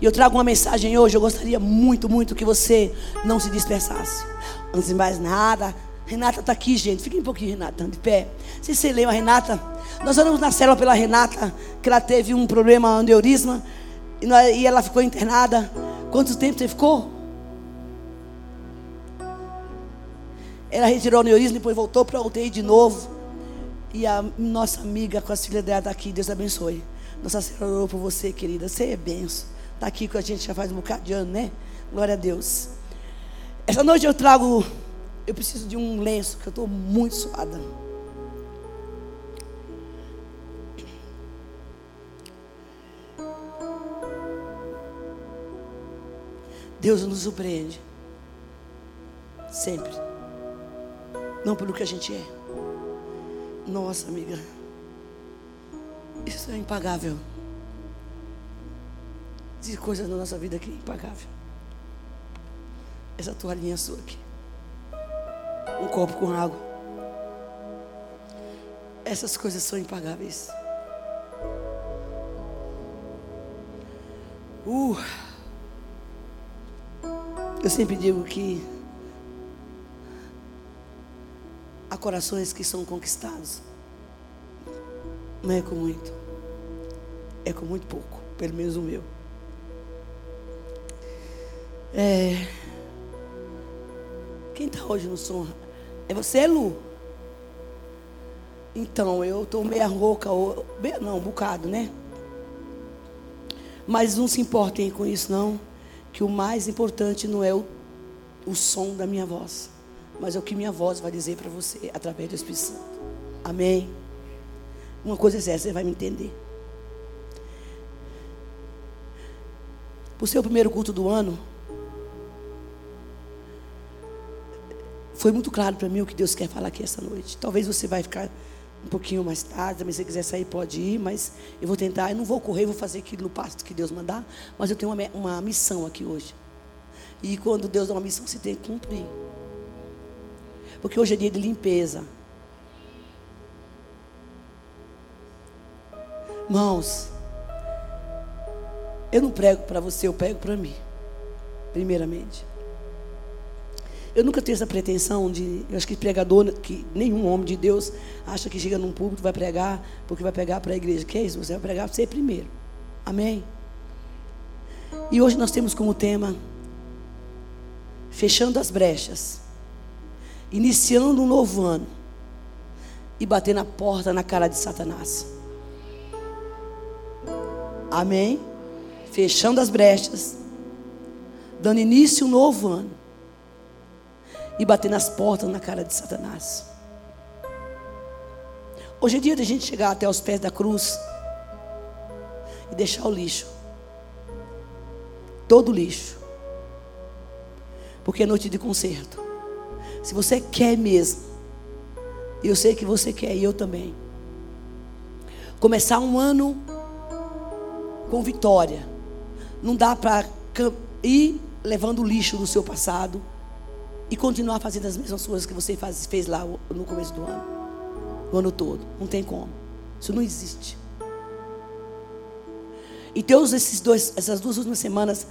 E eu trago uma mensagem hoje. Eu gostaria muito, muito que você não se dispersasse. Antes de mais nada, Renata está aqui, gente. Fique um pouquinho, Renata, de pé. Se você lembra, Renata, nós oramos na célula pela Renata, que ela teve um problema aneurisma e, e ela ficou internada. Quanto tempo você ficou? Ela retirou o aneurisma, depois voltou para a UTI de novo. E a nossa amiga com as filhas dela está aqui. Deus abençoe. Nossa Senhora orou por você, querida. Você é benção. Está aqui com a gente já faz um bocado de ano, né? Glória a Deus. Essa noite eu trago. Eu preciso de um lenço, que eu estou muito suada. Deus nos surpreende. Sempre. Não pelo que a gente é. Nossa, amiga. Isso é impagável. Existem coisas na nossa vida que é impagável. Essa toalhinha sua aqui. Um copo com água. Essas coisas são impagáveis. Uh. Eu sempre digo que há corações que são conquistados. Não é com muito. É com muito pouco. Pelo menos o meu. É... Quem está hoje no som? É você, Lu? Então, eu estou meia rouca, ou... não, um bocado, né? Mas não se importem com isso, não. Que o mais importante não é o, o som da minha voz, mas é o que minha voz vai dizer para você através do Espírito Santo. Amém? Uma coisa é essa, você vai me entender. Por ser o primeiro culto do ano, Foi muito claro para mim o que Deus quer falar aqui essa noite. Talvez você vai ficar um pouquinho mais tarde, mas se quiser sair, pode ir, mas eu vou tentar, eu não vou correr, vou fazer aquilo no passo que Deus mandar, mas eu tenho uma, uma missão aqui hoje. E quando Deus dá uma missão, você tem que cumprir. Porque hoje é dia de limpeza. Irmãos, eu não prego para você, eu prego para mim. Primeiramente. Eu nunca tenho essa pretensão de. Eu acho que pregador, que nenhum homem de Deus acha que chega num público vai pregar, porque vai pregar para a igreja. Que é isso? Você vai pregar para você primeiro. Amém? E hoje nós temos como tema Fechando as brechas, iniciando um novo ano e bater na porta na cara de Satanás. Amém? Fechando as brechas, dando início a um novo ano e bater nas portas na cara de Satanás. Hoje é dia de a gente chegar até os pés da cruz e deixar o lixo. Todo o lixo. Porque é noite de conserto. Se você quer mesmo, eu sei que você quer, e eu também. Começar um ano com vitória. Não dá para ir levando o lixo do seu passado e continuar fazendo as mesmas coisas que você faz, fez lá no começo do ano, o ano todo. Não tem como. Isso não existe. E Deus, esses dois, essas duas últimas semanas,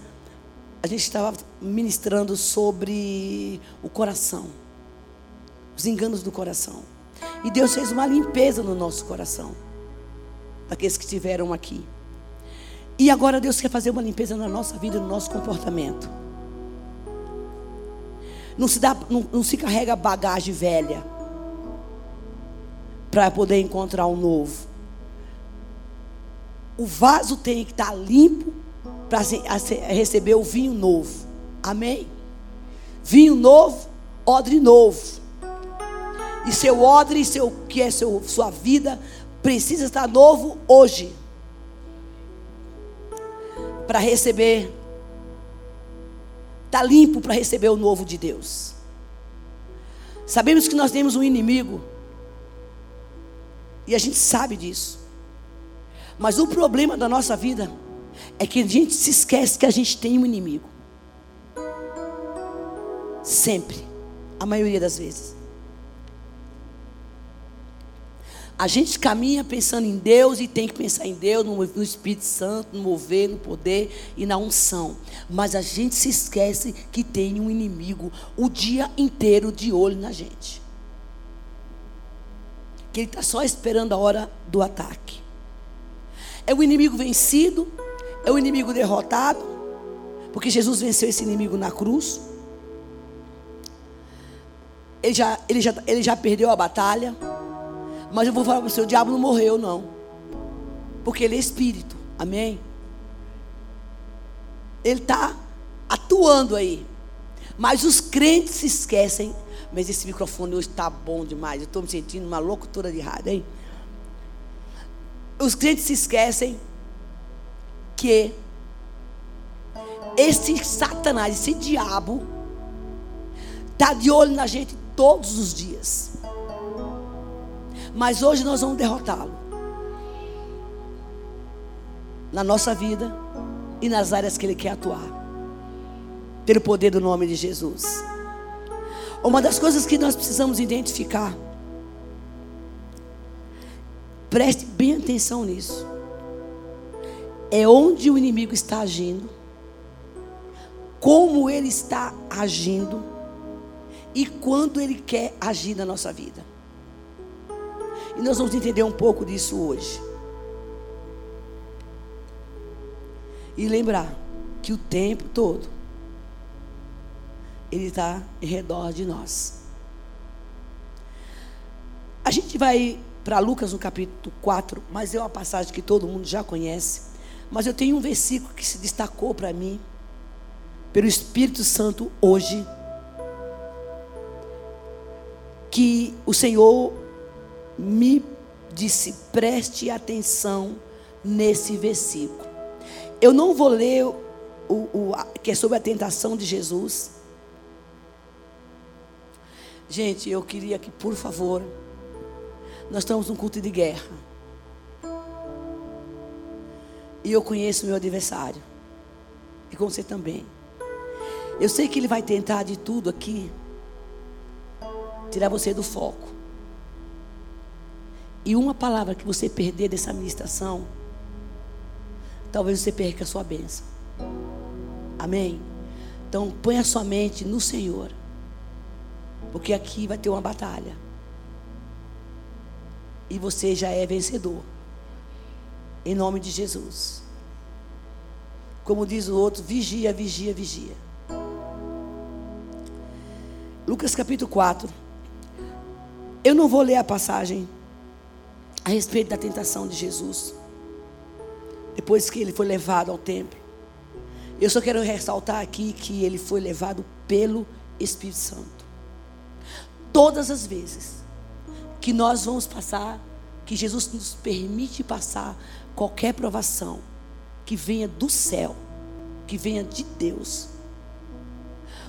a gente estava ministrando sobre o coração, os enganos do coração. E Deus fez uma limpeza no nosso coração, daqueles que estiveram aqui. E agora Deus quer fazer uma limpeza na nossa vida, no nosso comportamento. Não se, dá, não, não se carrega bagagem velha para poder encontrar um novo. O vaso tem que estar limpo para receber o vinho novo. Amém? Vinho novo, odre novo. E seu odre, seu, que é seu, sua vida, precisa estar novo hoje. Para receber está limpo para receber o novo de Deus. Sabemos que nós temos um inimigo, e a gente sabe disso. Mas o problema da nossa vida é que a gente se esquece que a gente tem um inimigo. Sempre, a maioria das vezes. A gente caminha pensando em Deus e tem que pensar em Deus, no, Espírito Santo, no mover, no poder e na unção. Mas a gente se esquece que tem um inimigo o dia inteiro de olho na gente. Que ele está só esperando a hora do ataque. É o inimigo vencido, é o inimigo derrotado, porque Jesus venceu esse inimigo na cruz. Ele já, ele já, ele já perdeu a batalha. Mas eu vou falar para você: o diabo não morreu, não. Porque ele é espírito. Amém? Ele está atuando aí. Mas os crentes se esquecem. Mas esse microfone hoje está bom demais. Eu estou me sentindo uma locutora de rádio, hein? Os crentes se esquecem que esse Satanás, esse diabo, está de olho na gente todos os dias. Mas hoje nós vamos derrotá-lo. Na nossa vida e nas áreas que ele quer atuar. Pelo poder do nome de Jesus. Uma das coisas que nós precisamos identificar. Preste bem atenção nisso. É onde o inimigo está agindo. Como ele está agindo. E quando ele quer agir na nossa vida. E nós vamos entender um pouco disso hoje. E lembrar que o tempo todo ele está em redor de nós. A gente vai para Lucas no capítulo 4, mas é uma passagem que todo mundo já conhece. Mas eu tenho um versículo que se destacou para mim, pelo Espírito Santo hoje, que o Senhor me disse: preste atenção nesse versículo. Eu não vou ler o, o que é sobre a tentação de Jesus. Gente, eu queria que, por favor, nós estamos num culto de guerra. E eu conheço o meu adversário. E com você também. Eu sei que ele vai tentar de tudo aqui tirar você do foco. E uma palavra que você perder dessa ministração, talvez você perca a sua bênção. Amém? Então, põe a sua mente no Senhor. Porque aqui vai ter uma batalha. E você já é vencedor. Em nome de Jesus. Como diz o outro, vigia, vigia, vigia. Lucas capítulo 4. Eu não vou ler a passagem a respeito da tentação de Jesus, depois que ele foi levado ao templo. Eu só quero ressaltar aqui que ele foi levado pelo Espírito Santo. Todas as vezes que nós vamos passar, que Jesus nos permite passar qualquer provação que venha do céu, que venha de Deus,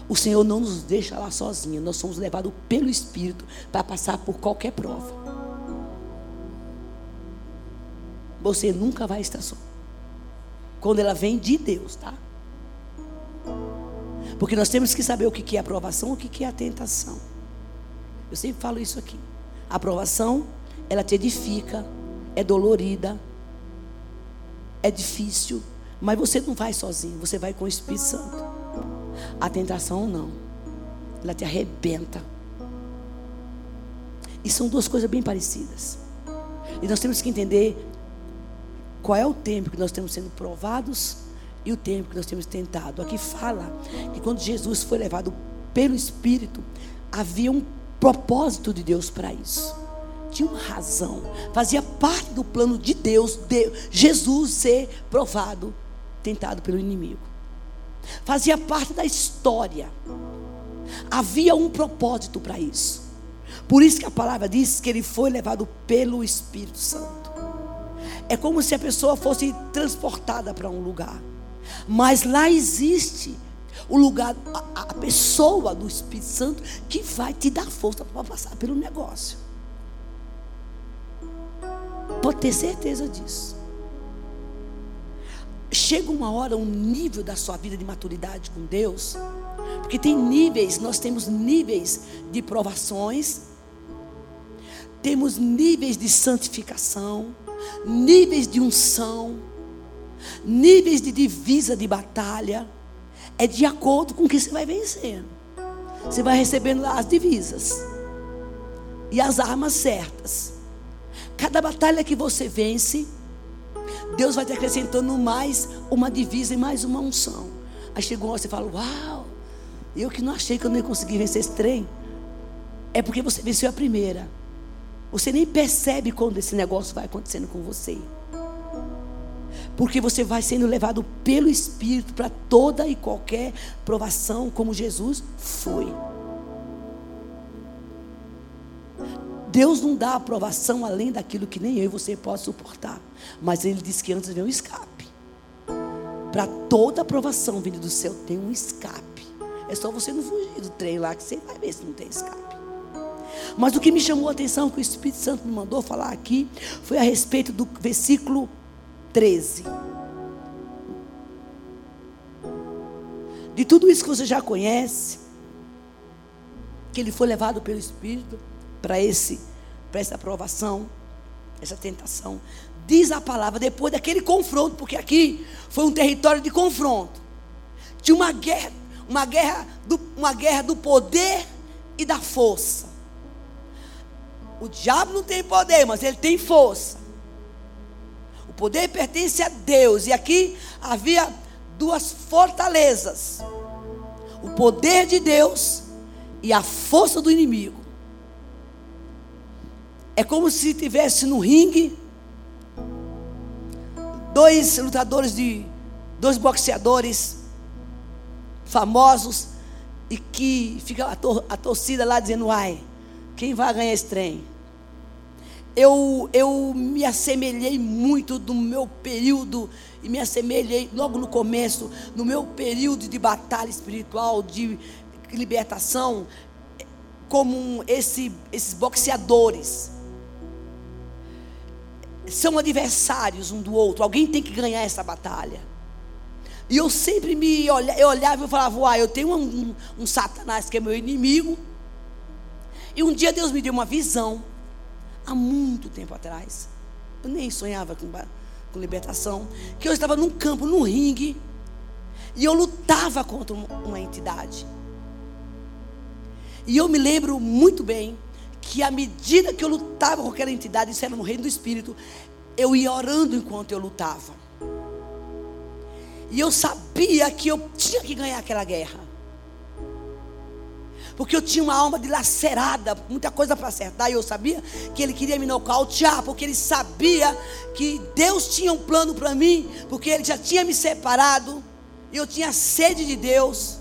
o Senhor não nos deixa lá sozinhos, nós somos levados pelo Espírito para passar por qualquer prova. Você nunca vai estar só. Quando ela vem de Deus, tá? Porque nós temos que saber o que é aprovação, o que é a tentação. Eu sempre falo isso aqui. A aprovação, ela te edifica, é dolorida, é difícil, mas você não vai sozinho, você vai com o Espírito Santo. A tentação não, ela te arrebenta. E são duas coisas bem parecidas. E nós temos que entender qual é o tempo que nós estamos sendo provados e o tempo que nós temos tentado. Aqui fala que quando Jesus foi levado pelo Espírito, havia um propósito de Deus para isso. Tinha uma razão. Fazia parte do plano de Deus, de Jesus ser provado, tentado pelo inimigo. Fazia parte da história. Havia um propósito para isso. Por isso que a palavra diz que ele foi levado pelo Espírito Santo. É como se a pessoa fosse transportada para um lugar. Mas lá existe o lugar, a, a pessoa do Espírito Santo que vai te dar força para passar pelo negócio. Pode ter certeza disso. Chega uma hora, um nível da sua vida de maturidade com Deus, porque tem níveis, nós temos níveis de provações, temos níveis de santificação, níveis de unção, níveis de divisa de batalha. É de acordo com o que você vai vencendo. Você vai recebendo as divisas e as armas certas. Cada batalha que você vence, Deus vai te acrescentando mais uma divisa e mais uma unção. Aí chegou você fala: Uau, eu que não achei que eu não ia conseguir vencer esse trem. É porque você venceu a primeira. Você nem percebe quando esse negócio vai acontecendo com você. Porque você vai sendo levado pelo Espírito para toda e qualquer provação, como Jesus foi. Deus não dá aprovação além daquilo que nem eu e você pode suportar. Mas Ele disse que antes vem um escape. Para toda aprovação vindo do céu tem um escape. É só você não fugir do trem lá que você vai ver se não tem escape. Mas o que me chamou a atenção, que o Espírito Santo me mandou falar aqui, foi a respeito do versículo 13. De tudo isso que você já conhece, que ele foi levado pelo Espírito para esse para essa aprovação, essa tentação. Diz a palavra depois daquele confronto, porque aqui foi um território de confronto. De uma guerra, uma guerra do, uma guerra do poder e da força. O diabo não tem poder, mas ele tem força. O poder pertence a Deus. E aqui havia duas fortalezas: o poder de Deus e a força do inimigo. É como se tivesse no ringue dois lutadores de dois boxeadores famosos e que fica a, tor a torcida lá dizendo, ai, quem vai ganhar esse trem? Eu, eu me assemelhei muito do meu período, e me assemelhei logo no começo, no meu período de batalha espiritual, de libertação, como esse, esses boxeadores. São adversários um do outro, alguém tem que ganhar essa batalha. E eu sempre me olhava, eu olhava e falava, uai, eu tenho um, um, um Satanás que é meu inimigo, e um dia Deus me deu uma visão, há muito tempo atrás. Eu nem sonhava com, com libertação. Que eu estava num campo, num ringue, e eu lutava contra uma entidade. E eu me lembro muito bem que à medida que eu lutava com aquela entidade, isso era no reino do Espírito, eu ia orando enquanto eu lutava. E eu sabia que eu tinha que ganhar aquela guerra porque eu tinha uma alma dilacerada, muita coisa para acertar, e eu sabia que ele queria me nocautear, porque ele sabia que Deus tinha um plano para mim, porque ele já tinha me separado, e eu tinha sede de Deus,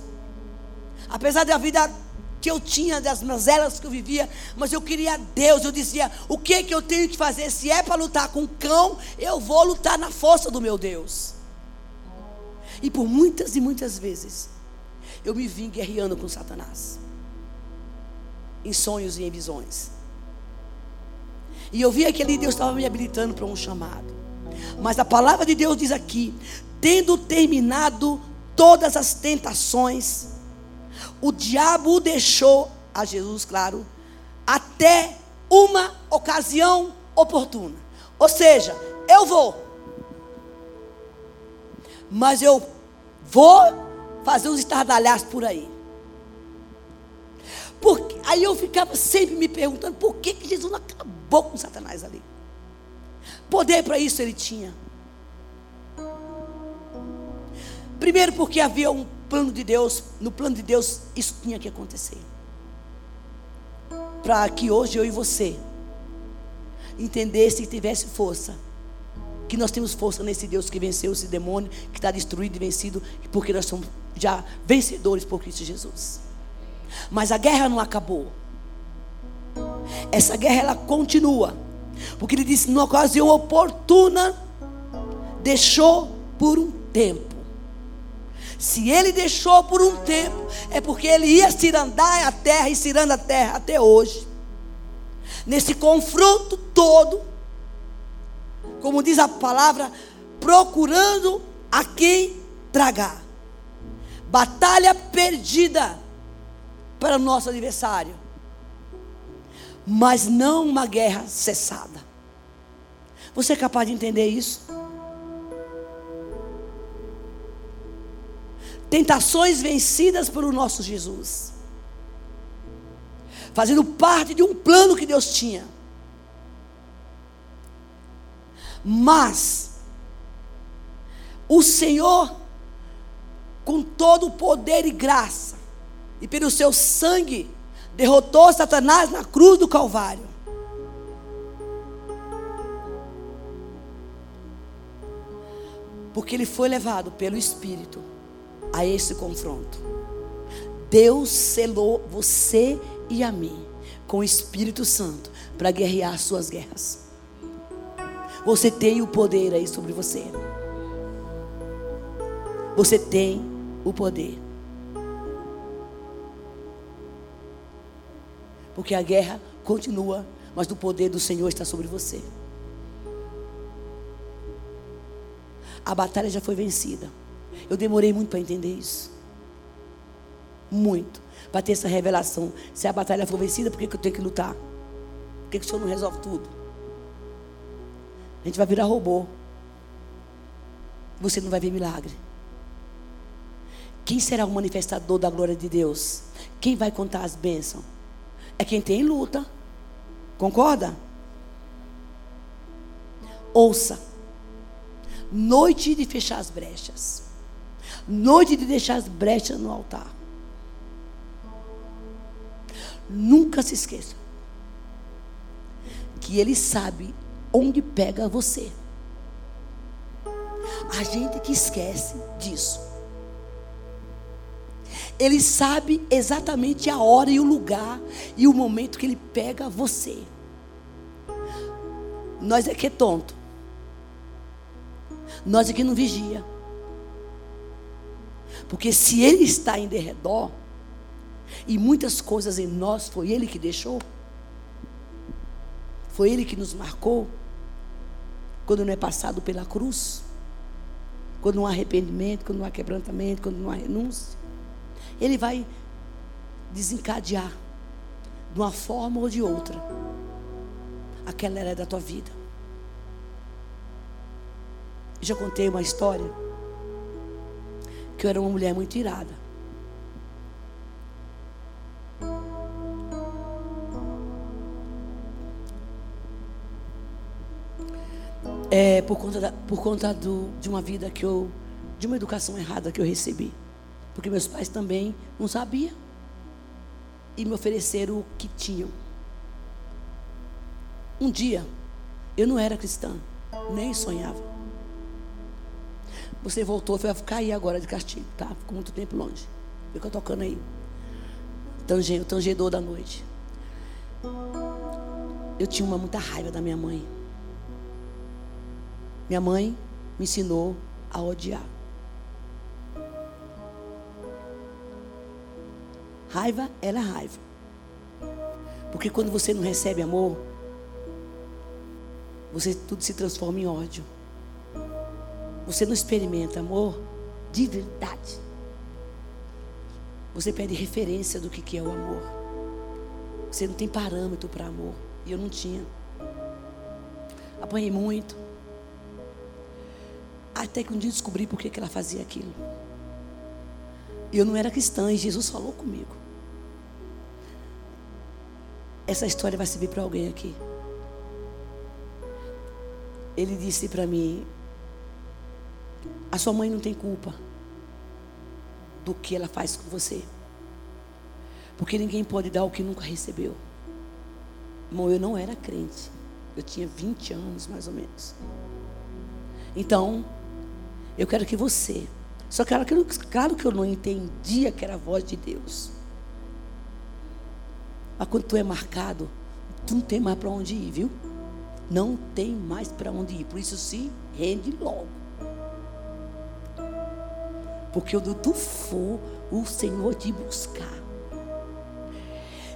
apesar da vida que eu tinha, das mazelas que eu vivia, mas eu queria Deus, eu dizia: o que, que eu tenho que fazer? Se é para lutar com cão, eu vou lutar na força do meu Deus. E por muitas e muitas vezes, eu me vim guerreando com Satanás em sonhos e em visões. E eu via que ali Deus estava me habilitando para um chamado. Mas a palavra de Deus diz aqui: tendo terminado todas as tentações, o diabo o deixou a Jesus, claro, até uma ocasião oportuna. Ou seja, eu vou, mas eu vou fazer uns estardalhaços por aí. Aí eu ficava sempre me perguntando por que, que Jesus não acabou com Satanás ali. Poder para isso ele tinha. Primeiro porque havia um plano de Deus, no plano de Deus isso tinha que acontecer. Para que hoje eu e você entendesse e tivesse força. Que nós temos força nesse Deus que venceu esse demônio, que está destruído e vencido, porque nós somos já vencedores por Cristo Jesus. Mas a guerra não acabou. Essa guerra ela continua. Porque ele disse, numa ocasião oportuna, deixou por um tempo. Se ele deixou por um tempo, é porque ele ia cirandar a terra e ciranda a terra até hoje. Nesse confronto todo, como diz a palavra, procurando a quem tragar. Batalha perdida para o nosso adversário. mas não uma guerra cessada. Você é capaz de entender isso? Tentações vencidas pelo nosso Jesus, fazendo parte de um plano que Deus tinha. Mas, o Senhor, com todo o poder e graça, e pelo seu sangue, derrotou Satanás na cruz do Calvário. Porque ele foi levado pelo Espírito a esse confronto. Deus selou você e a mim com o Espírito Santo para guerrear suas guerras. Você tem o poder aí sobre você. Você tem o poder. Porque a guerra continua, mas o poder do Senhor está sobre você. A batalha já foi vencida. Eu demorei muito para entender isso. Muito. Para ter essa revelação. Se a batalha for vencida, por que, que eu tenho que lutar? Por que, que o Senhor não resolve tudo? A gente vai virar robô. Você não vai ver milagre. Quem será o manifestador da glória de Deus? Quem vai contar as bênçãos? É quem tem luta. Concorda? Ouça. Noite de fechar as brechas. Noite de deixar as brechas no altar. Nunca se esqueça que Ele sabe onde pega você. A gente que esquece disso. Ele sabe exatamente a hora e o lugar e o momento que ele pega você. Nós é que é tonto. Nós é que não vigia. Porque se ele está em derredor, e muitas coisas em nós foi ele que deixou, foi ele que nos marcou, quando não é passado pela cruz, quando não há arrependimento, quando não há quebrantamento, quando não há renúncia. Ele vai desencadear de uma forma ou de outra aquela era da tua vida. Já contei uma história que eu era uma mulher muito irada. É, por conta, da, por conta do, de uma vida que eu, de uma educação errada que eu recebi. Porque meus pais também não sabiam. E me ofereceram o que tinham. Um dia, eu não era cristã, nem sonhava. Você voltou, foi ficar aí agora de castigo, tá? Ficou muito tempo longe. Fica tocando aí. Tange, o tangedor da noite. Eu tinha uma muita raiva da minha mãe. Minha mãe me ensinou a odiar. Raiva era raiva. Porque quando você não recebe amor, você tudo se transforma em ódio. Você não experimenta amor de verdade. Você perde referência do que é o amor. Você não tem parâmetro para amor. E eu não tinha. Apanhei muito. Até que um dia descobri por que ela fazia aquilo. Eu não era cristã e Jesus falou comigo. Essa história vai servir para alguém aqui. Ele disse para mim: A sua mãe não tem culpa do que ela faz com você. Porque ninguém pode dar o que nunca recebeu. Irmão, eu não era crente. Eu tinha 20 anos, mais ou menos. Então, eu quero que você. Só que claro que eu não entendia que era a voz de Deus. Mas quando tu é marcado, tu não tem mais para onde ir, viu? Não tem mais para onde ir. Por isso se rende logo. Porque onde tu for, o Senhor te buscar.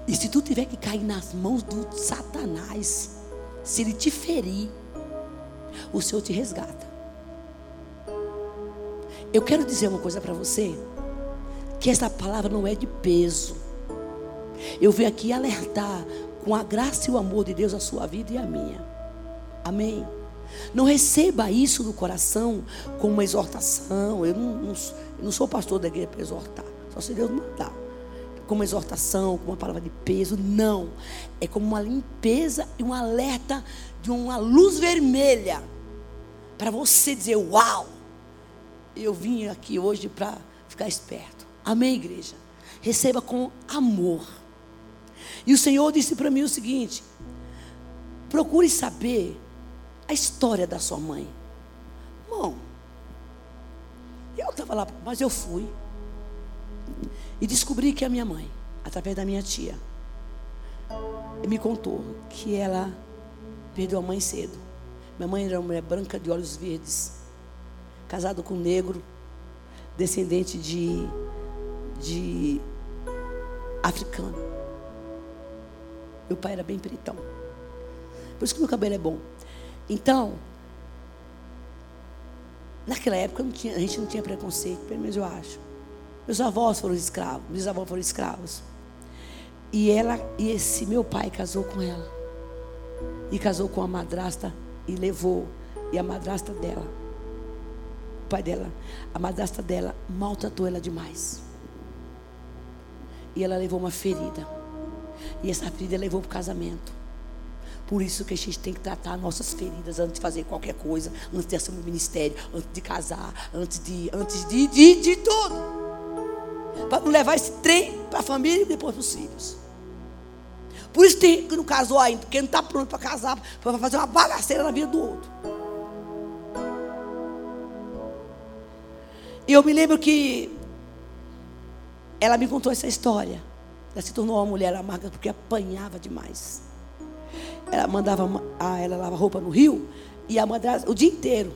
E se tu tiver que cair nas mãos do Satanás, se ele te ferir, o Senhor te resgata. Eu quero dizer uma coisa para você, que essa palavra não é de peso. Eu venho aqui alertar com a graça e o amor de Deus a sua vida e a minha. Amém. Não receba isso no coração como uma exortação. Eu não, não, eu não sou pastor da igreja para exortar. Só se Deus mandar. Como exortação, como uma palavra de peso. Não. É como uma limpeza e um alerta de uma luz vermelha. Para você dizer: Uau! Eu vim aqui hoje para ficar esperto. Amém, igreja? Receba com amor. E o Senhor disse para mim o seguinte: procure saber a história da sua mãe. Bom, eu estava lá, mas eu fui. E descobri que a minha mãe, através da minha tia, me contou que ela perdeu a mãe cedo. Minha mãe era uma mulher branca de olhos verdes, casada com um negro, descendente de, de africano. Meu pai era bem pretão. Por isso que meu cabelo é bom. Então, naquela época tinha, a gente não tinha preconceito, pelo menos eu acho. Meus avós foram escravos, meus avós foram escravos. E ela, e esse meu pai casou com ela. E casou com a madrasta e levou. E a madrasta dela, o pai dela, a madrasta dela maltratou ela demais. E ela levou uma ferida. E essa ferida levou para o casamento. Por isso que a gente tem que tratar nossas feridas antes de fazer qualquer coisa, antes de assumir o ministério, antes de casar, antes de, antes de, de, de tudo. Para não levar esse trem para a família e depois para os filhos. Por isso tem que não casou ainda, porque não está pronto para casar, para fazer uma bagaceira na vida do outro. E eu me lembro que ela me contou essa história. Ela se tornou uma mulher amarga porque apanhava demais. Ela mandava a ela lavar roupa no rio e a madrasta o dia inteiro.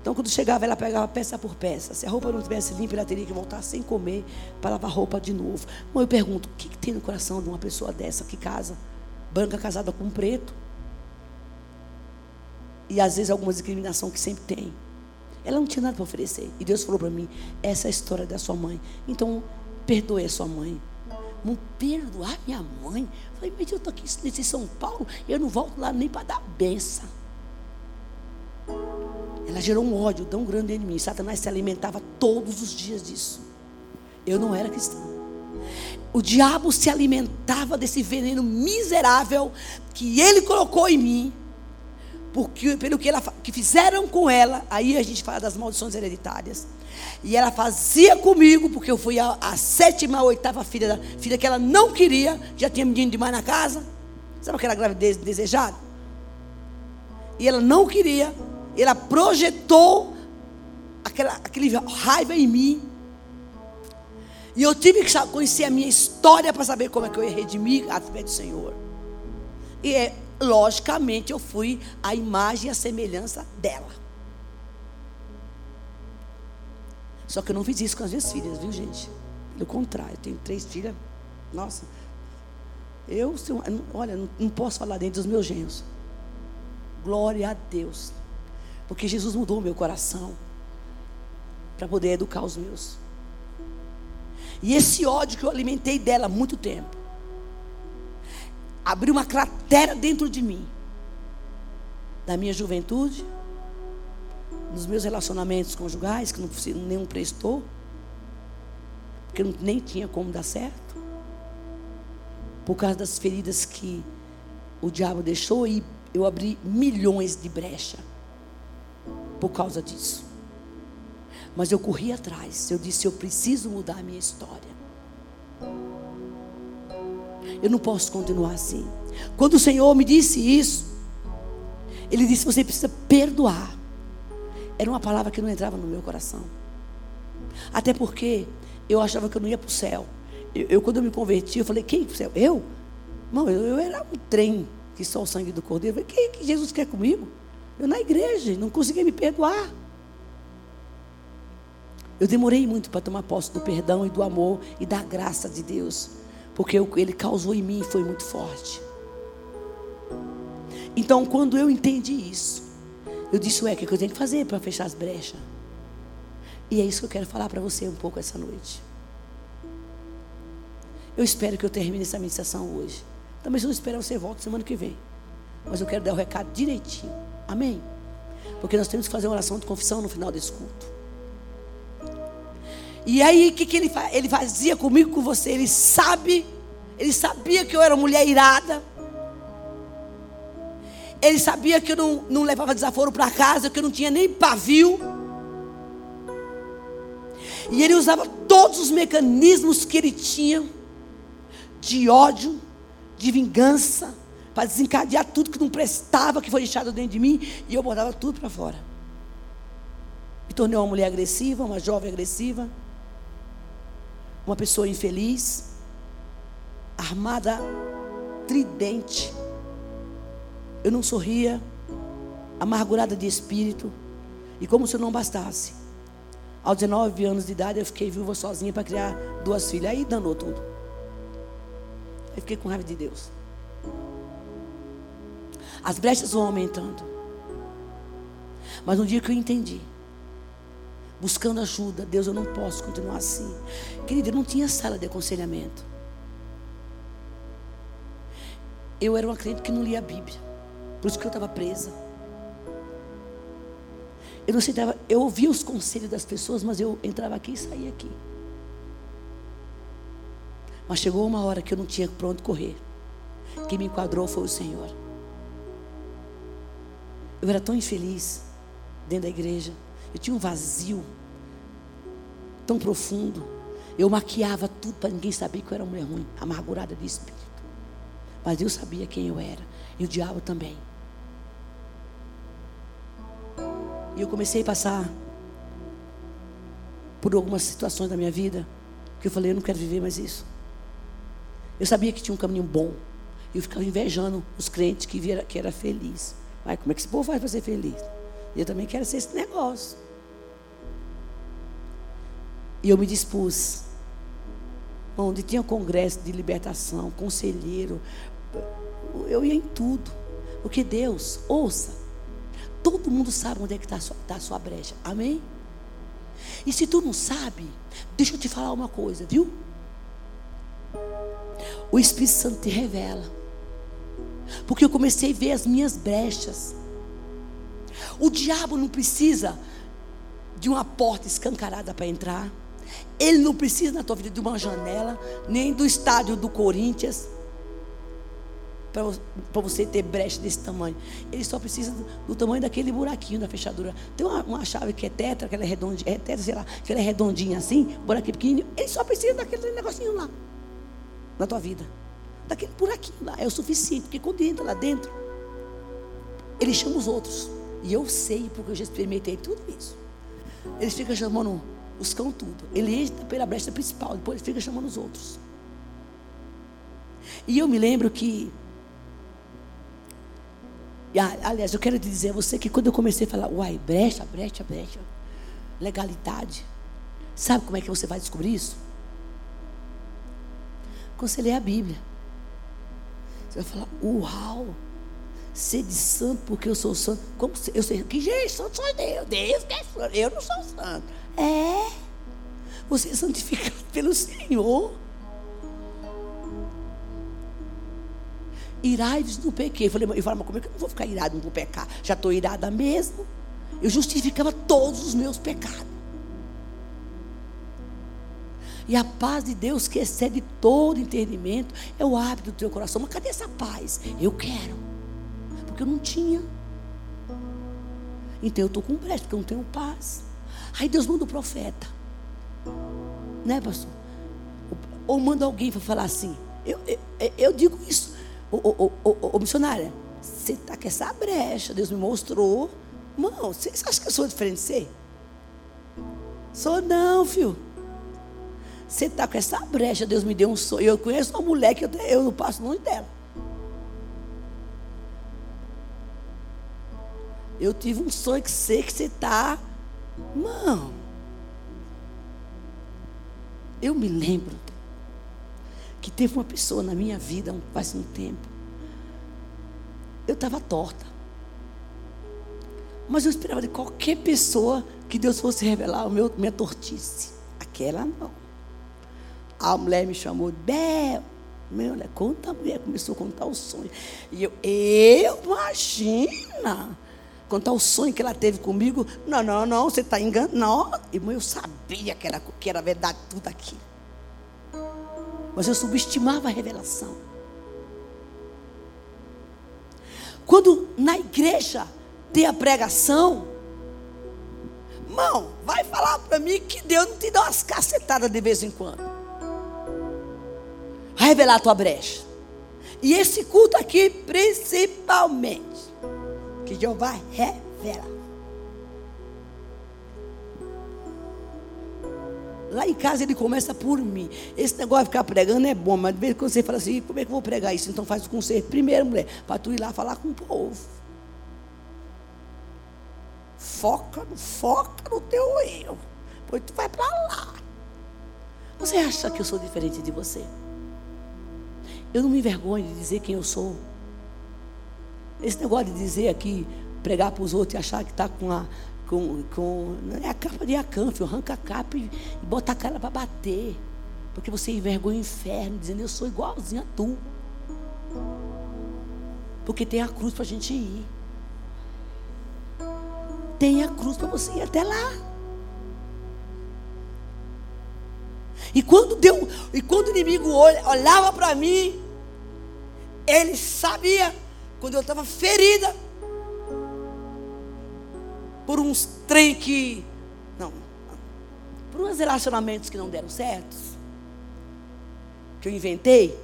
Então, quando chegava, ela pegava peça por peça. Se a roupa não estivesse limpa, ela teria que voltar sem comer para lavar roupa de novo. Mas eu pergunto: o que, que tem no coração de uma pessoa dessa que casa, branca casada com preto? E às vezes alguma discriminação que sempre tem. Ela não tinha nada para oferecer. E Deus falou para mim: essa é a história da sua mãe. Então, perdoe a sua mãe. Não perdoar minha mãe. Falei, mas eu estou aqui nesse São Paulo, eu não volto lá nem para dar benção. Ela gerou um ódio tão grande em mim. Satanás se alimentava todos os dias disso. Eu não era cristão. O diabo se alimentava desse veneno miserável que ele colocou em mim porque pelo que, ela, que fizeram com ela, aí a gente fala das maldições hereditárias. E ela fazia comigo, porque eu fui a, a sétima, a oitava filha, da, filha que ela não queria, já tinha menino demais na casa. Sabe aquela gravidez desejada? E ela não queria, ela projetou aquela, aquele raiva em mim. E eu tive que conhecer a minha história para saber como é que eu ia redimir através do Senhor. E é logicamente eu fui a imagem e a semelhança dela. Só que eu não fiz isso com as minhas filhas, viu, gente? Pelo contrário, eu tenho três filhas. Nossa, eu, olha, não posso falar dentro dos meus genros. Glória a Deus. Porque Jesus mudou o meu coração para poder educar os meus. E esse ódio que eu alimentei dela há muito tempo abriu uma cratera dentro de mim. Da minha juventude, nos meus relacionamentos conjugais, que não, nenhum prestou, porque não, nem tinha como dar certo, por causa das feridas que o diabo deixou, e eu abri milhões de brecha por causa disso. Mas eu corri atrás, eu disse: eu preciso mudar a minha história. Eu não posso continuar assim. Quando o Senhor me disse isso, Ele disse: Você precisa perdoar. Era uma palavra que não entrava no meu coração. Até porque eu achava que eu não ia para o céu. Eu, eu, quando eu me converti, eu falei: Quem para o céu? Eu? Não, eu, eu, era um trem que só o sangue do cordeiro. Eu falei: Quem que Jesus quer comigo? Eu na igreja, não conseguia me perdoar. Eu demorei muito para tomar posse do perdão e do amor e da graça de Deus porque ele causou em mim foi muito forte. Então, quando eu entendi isso, eu disse: Ué, o que eu tenho que fazer para fechar as brechas? E é isso que eu quero falar para você um pouco essa noite. Eu espero que eu termine essa ministração hoje. Também se não esperar, você volta semana que vem. Mas eu quero dar o recado direitinho. Amém? Porque nós temos que fazer uma oração de confissão no final desse culto. E aí, o que, que ele, ele fazia comigo, com você? Ele sabe, ele sabia que eu era mulher irada. Ele sabia que eu não, não levava desaforo para casa, que eu não tinha nem pavio. E ele usava todos os mecanismos que ele tinha de ódio, de vingança, para desencadear tudo que não prestava, que foi deixado dentro de mim, e eu botava tudo para fora. Me tornei uma mulher agressiva, uma jovem agressiva, uma pessoa infeliz, armada, tridente. Eu não sorria, amargurada de espírito, e como se não bastasse. Aos 19 anos de idade, eu fiquei viúva sozinha para criar duas filhas. Aí danou tudo. Aí fiquei com raiva de Deus. As brechas vão aumentando. Mas no dia que eu entendi, buscando ajuda, Deus, eu não posso continuar assim. Querida, eu não tinha sala de aconselhamento. Eu era uma crente que não lia a Bíblia. Por isso que eu estava presa. Eu não aceitava, eu ouvia os conselhos das pessoas, mas eu entrava aqui e saía aqui. Mas chegou uma hora que eu não tinha para onde correr. Quem me enquadrou foi o Senhor. Eu era tão infeliz dentro da igreja. Eu tinha um vazio tão profundo. Eu maquiava tudo para ninguém saber que eu era uma mulher ruim, amargurada de espírito. Mas Deus sabia quem eu era. E o diabo também. E eu comecei a passar por algumas situações da minha vida que eu falei, eu não quero viver mais isso. Eu sabia que tinha um caminho bom. E eu ficava invejando os crentes que, vira, que era feliz. Mas como é que esse povo faz para ser feliz? Eu também quero ser esse negócio. E eu me dispus. Onde tinha congresso de libertação, conselheiro. Eu ia em tudo. Porque Deus, ouça, Todo mundo sabe onde é que está a, sua, tá a sua brecha. Amém? E se tu não sabe, deixa eu te falar uma coisa, viu? O Espírito Santo te revela. Porque eu comecei a ver as minhas brechas. O diabo não precisa de uma porta escancarada para entrar. Ele não precisa na tua vida de uma janela, nem do estádio do Corinthians para você ter brecha desse tamanho. Ele só precisa do, tamanho daquele buraquinho da fechadura. Tem uma, uma chave que é tetra, que ela é redondinha, é tetra, sei lá, que ela é redondinha assim, buraquinho pequenininho. Ele só precisa daquele negocinho lá, na tua vida. Daquele buraquinho lá, é o suficiente, porque quando entra lá dentro, ele chama os outros. E eu sei, porque eu já experimentei tudo isso. Ele fica chamando os cão tudo. Ele entra pela brecha principal, depois ele fica chamando os outros. E eu me lembro que e, aliás, eu quero te dizer a você que quando eu comecei a falar, uai, brecha, brecha, brecha, legalidade. Sabe como é que você vai descobrir isso? Quando você lê a Bíblia. Você vai falar, uau, ser de santo porque eu sou santo. Como eu sei, que gente, santo sou Deus, Deus que é santo, eu não sou santo. É, você é santificado pelo Senhor. Irai-vos no pequei. Eu falei, eu falei, mas como é que eu não vou ficar irado, não vou pecar? Já estou irada mesmo. Eu justificava todos os meus pecados. E a paz de Deus, que excede todo entendimento, é o hábito do teu coração. Mas cadê essa paz? Eu quero. Porque eu não tinha. Então eu estou com pressa, porque eu não tenho paz. Aí Deus manda o profeta. Né, pastor? Ou manda alguém para falar assim. Eu, eu, eu digo isso Ô, ô, ô, ô, missionária, você está com essa brecha, Deus me mostrou. Irmão, você acha que eu sou diferente de você? Sou não, filho. Você está com essa brecha, Deus me deu um sonho. Eu conheço uma mulher que eu, eu não passo longe dela. Eu tive um sonho que sei que você está. Irmão. Eu me lembro que teve uma pessoa na minha vida faz um tempo. Eu estava torta. Mas eu esperava de qualquer pessoa que Deus fosse revelar o meu, minha tortice. Aquela não. A mulher me chamou Bel. Meu, olha, quanta mulher começou a contar o sonho. E eu, eu, imagina. Contar o sonho que ela teve comigo. Não, não, não, você está enganando. Irmão, eu sabia que era, que era verdade tudo aquilo. Mas eu subestimava a revelação. Quando na igreja tem a pregação, irmão, vai falar para mim que Deus não te dá umas cacetadas de vez em quando. Vai revelar a tua brecha. E esse culto aqui, principalmente, que Deus vai Lá em casa ele começa por mim. Esse negócio de ficar pregando é bom, mas de vez em quando você fala assim, como é que eu vou pregar isso? Então faz o conselho primeiro, mulher, para tu ir lá falar com o povo. Foca, foca no teu erro. Depois tu vai para lá. Você acha que eu sou diferente de você? Eu não me envergonho de dizer quem eu sou. Esse negócio de dizer aqui, pregar para os outros e achar que está com a, com, com é a capa de acânfio, arranca a capa e, e bota a cara para bater. Porque você envergonha o inferno, dizendo eu sou igualzinho a tu. Porque tem a cruz para a gente ir. Tem a cruz para você ir até lá. E quando deu, e quando o inimigo olhava para mim, ele sabia quando eu estava ferida por uns trem que. Não. Por uns relacionamentos que não deram certos. Que eu inventei.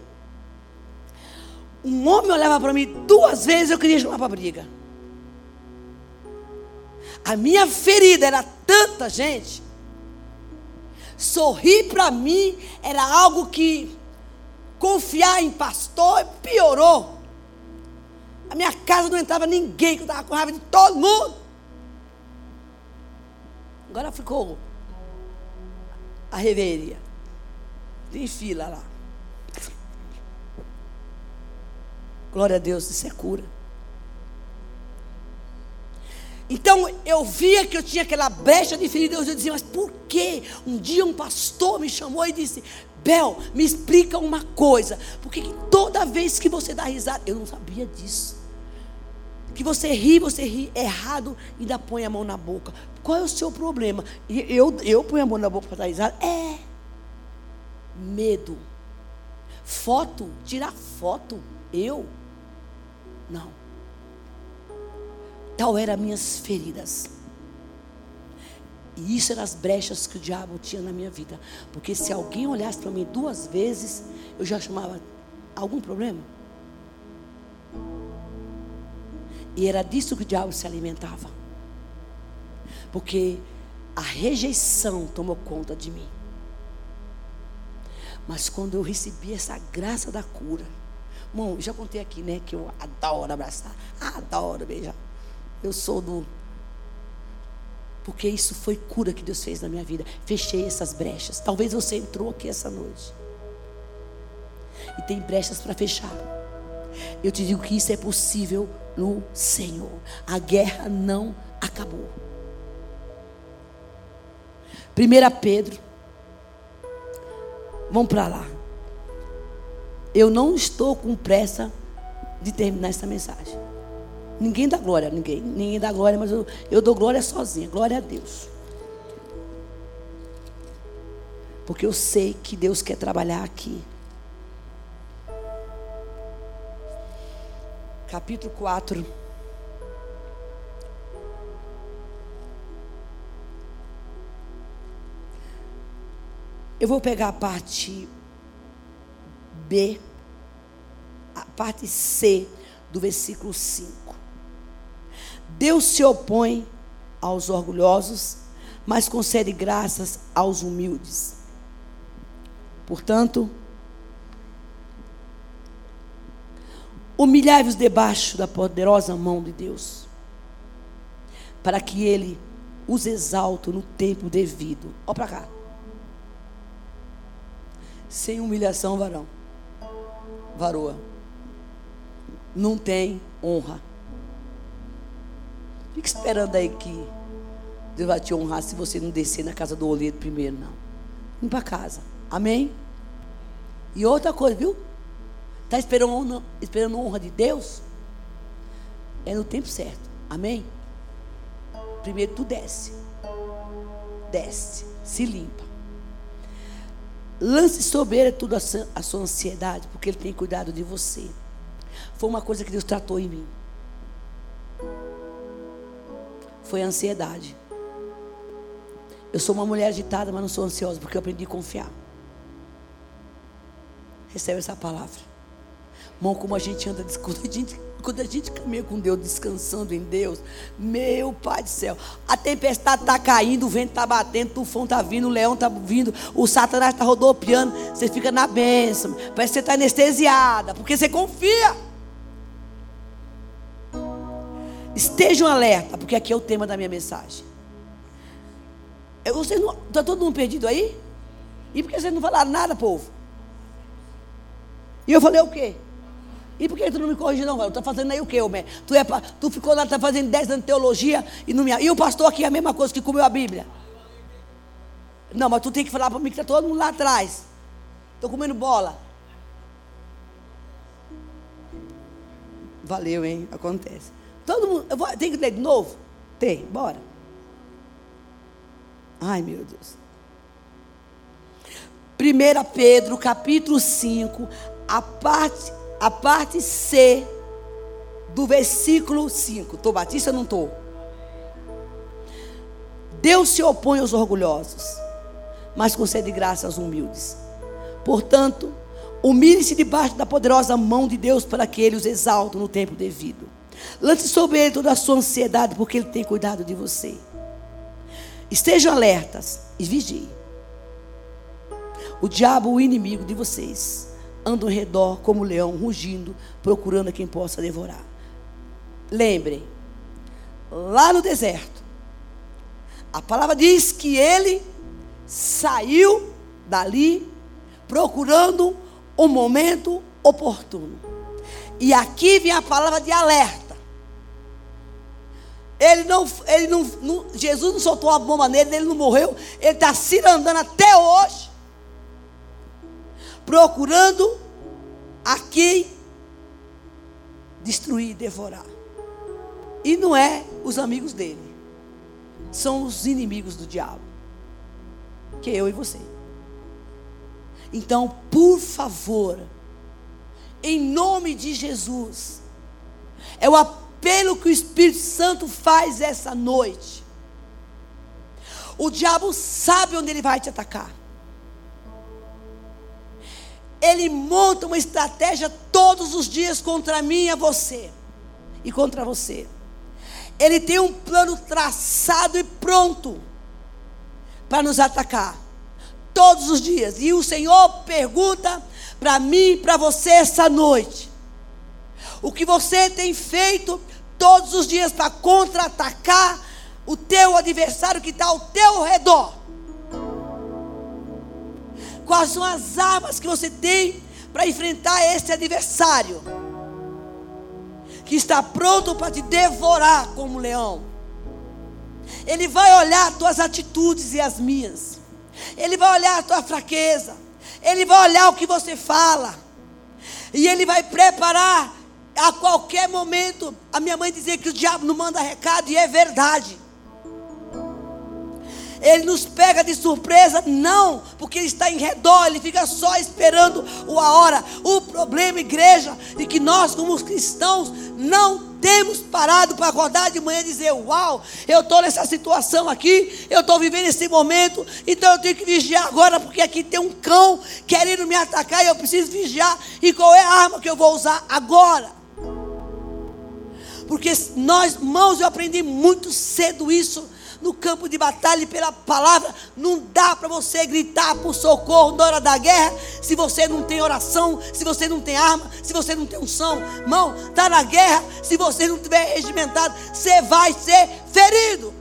Um homem olhava para mim duas vezes eu queria chamar para briga. A minha ferida era tanta, gente. Sorrir para mim era algo que confiar em pastor piorou. A minha casa não entrava ninguém, que eu estava com raiva de todo mundo. Agora ficou a reveria. Tem fila lá. Glória a Deus, isso é cura. Então eu via que eu tinha aquela brecha de ferida. Eu dizia, mas por quê? Um dia um pastor me chamou e disse: Bel, me explica uma coisa. Por que toda vez que você dá risada, eu não sabia disso. Que você ri, você ri errado e ainda põe a mão na boca. Qual é o seu problema? E eu, eu ponho a mão na boca para dar risada? É. Medo. Foto, tirar foto. Eu? Não. Tal eram minhas feridas. E isso eram as brechas que o diabo tinha na minha vida. Porque se alguém olhasse para mim duas vezes, eu já chamava algum problema. E era disso que o diabo se alimentava. Porque a rejeição tomou conta de mim. Mas quando eu recebi essa graça da cura, irmão, já contei aqui, né, que eu adoro abraçar, adoro beijar. Eu sou do porque isso foi cura que Deus fez na minha vida. Fechei essas brechas. Talvez você entrou aqui essa noite. E tem brechas para fechar. Eu te digo que isso é possível no Senhor. A guerra não acabou. 1 Pedro. Vamos para lá. Eu não estou com pressa de terminar essa mensagem. Ninguém dá glória, ninguém. Ninguém dá glória, mas eu, eu dou glória sozinha. Glória a Deus. Porque eu sei que Deus quer trabalhar aqui. Capítulo 4. Eu vou pegar a parte B, a parte C do versículo 5. Deus se opõe aos orgulhosos, mas concede graças aos humildes. Portanto, humilhai-vos debaixo da poderosa mão de Deus, para que Ele os exalte no tempo devido. Olha para cá. Sem humilhação, varão. Varoa. Não tem honra. Fique esperando aí que Deus vai te honrar se você não descer na casa do oleiro primeiro, não. Vem para casa. Amém? E outra coisa, viu? Está esperando, esperando honra de Deus? É no tempo certo. Amém? Primeiro tu desce. Desce. Se limpa. Lance sobre ele toda a sua ansiedade, porque ele tem cuidado de você. Foi uma coisa que Deus tratou em mim. Foi a ansiedade. Eu sou uma mulher agitada, mas não sou ansiosa, porque eu aprendi a confiar. Recebe essa palavra. Irmão, como a gente anda, gente, quando a gente caminha com Deus, descansando em Deus, meu Pai do céu, a tempestade está caindo, o vento está batendo, o tufão está vindo, o leão está vindo, o satanás está rodopiando, você fica na bênção, parece que você está anestesiada, porque você confia. Estejam alerta, porque aqui é o tema da minha mensagem. Está todo mundo perdido aí? E por que vocês não falaram nada, povo? E eu falei o quê? E por que tu não me corrige não, Tu está fazendo aí o quê, homem? Tu, é, tu ficou lá, está fazendo 10 anos de teologia e não me... E o pastor aqui é a mesma coisa que comeu a Bíblia. Não, mas tu tem que falar para mim que está todo mundo lá atrás. Estou comendo bola. Valeu, hein? Acontece. Todo mundo. Eu vou, tem que ler de novo? Tem, bora. Ai, meu Deus. 1 Pedro, capítulo 5, a parte, a parte C do versículo 5. Estou batista não estou? Deus se opõe aos orgulhosos, mas concede graça aos humildes. Portanto, humilhe-se debaixo da poderosa mão de Deus para que Ele os exalte no tempo devido. Lance sobre Ele toda a sua ansiedade, porque Ele tem cuidado de você. Estejam alertas e vigiem. O diabo, o inimigo de vocês, anda ao redor como leão, rugindo, procurando a quem possa devorar. Lembrem, lá no deserto, a palavra diz que ele saiu dali procurando um momento oportuno. E aqui vem a palavra de alerta. Ele não, ele não, não, Jesus não soltou uma bomba nele, ele não morreu. Ele está se andando até hoje, procurando a quem destruir devorar. E não é os amigos dele, são os inimigos do diabo, que é eu e você. Então, por favor, em nome de Jesus, é o pelo que o Espírito Santo faz essa noite. O diabo sabe onde ele vai te atacar. Ele monta uma estratégia todos os dias contra mim e você. E contra você. Ele tem um plano traçado e pronto para nos atacar. Todos os dias. E o Senhor pergunta para mim e para você essa noite: o que você tem feito todos os dias para contra-atacar o teu adversário que está ao teu redor. Quais são as armas que você tem para enfrentar esse adversário que está pronto para te devorar como leão? Ele vai olhar as tuas atitudes e as minhas. Ele vai olhar a tua fraqueza. Ele vai olhar o que você fala. E ele vai preparar a qualquer momento, a minha mãe dizia que o diabo não manda recado, e é verdade. Ele nos pega de surpresa, não, porque ele está em redor, ele fica só esperando a hora. O problema, igreja, é que nós, como cristãos, não temos parado para acordar de manhã e dizer: Uau, eu estou nessa situação aqui, eu estou vivendo esse momento, então eu tenho que vigiar agora, porque aqui tem um cão querendo me atacar e eu preciso vigiar. E qual é a arma que eu vou usar agora? Porque nós, mãos, eu aprendi muito cedo isso no campo de batalha pela palavra. Não dá para você gritar por socorro na hora da guerra se você não tem oração, se você não tem arma, se você não tem unção. Mão, está na guerra, se você não tiver regimentado, você vai ser ferido.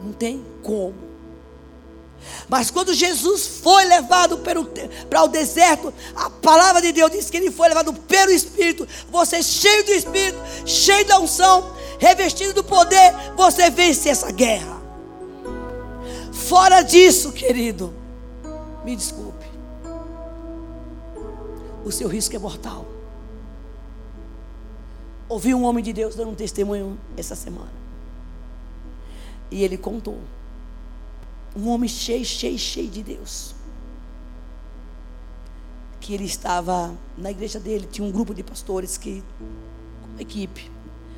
Não tem como. Mas quando Jesus foi levado para o deserto, a palavra de Deus diz que ele foi levado pelo Espírito. Você cheio do Espírito, cheio da unção, revestido do poder, você vence essa guerra. Fora disso, querido, me desculpe. o seu risco é mortal. Ouvi um homem de Deus dando um testemunho essa semana. E ele contou. Um homem cheio, cheio, cheio de Deus. Que ele estava na igreja dele, tinha um grupo de pastores que, uma equipe.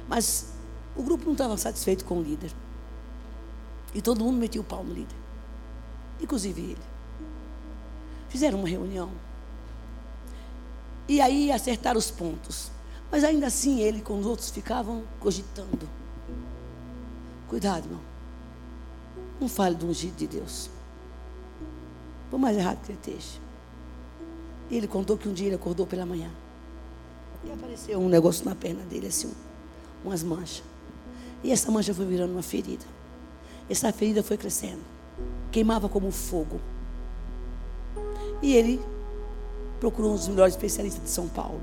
Mas o grupo não estava satisfeito com o líder. E todo mundo metia o pau no líder. Inclusive ele. Fizeram uma reunião. E aí acertaram os pontos. Mas ainda assim ele com os outros ficavam cogitando. Cuidado, irmão. Não fale do ungido de Deus. Por mais errado que ele esteja. Ele contou que um dia ele acordou pela manhã. E apareceu um negócio na perna dele, assim, umas manchas. E essa mancha foi virando uma ferida. Essa ferida foi crescendo. Queimava como fogo. E ele procurou um dos melhores especialistas de São Paulo.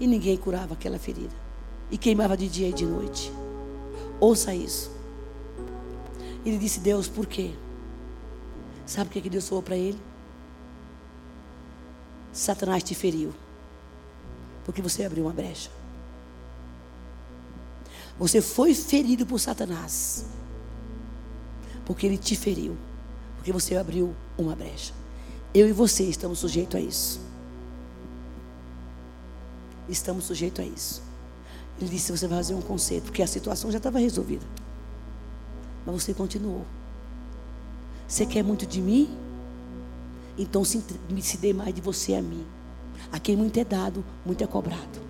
E ninguém curava aquela ferida. E queimava de dia e de noite. Ouça isso. Ele disse: Deus, por quê? Sabe o que Deus falou para ele? Satanás te feriu. Porque você abriu uma brecha. Você foi ferido por Satanás. Porque ele te feriu. Porque você abriu uma brecha. Eu e você estamos sujeitos a isso. Estamos sujeitos a isso. Ele disse: você vai fazer um conserto, porque a situação já estava resolvida. Mas você continuou. Você quer muito de mim? Então se, se dê mais de você a mim. A quem muito é dado, muito é cobrado.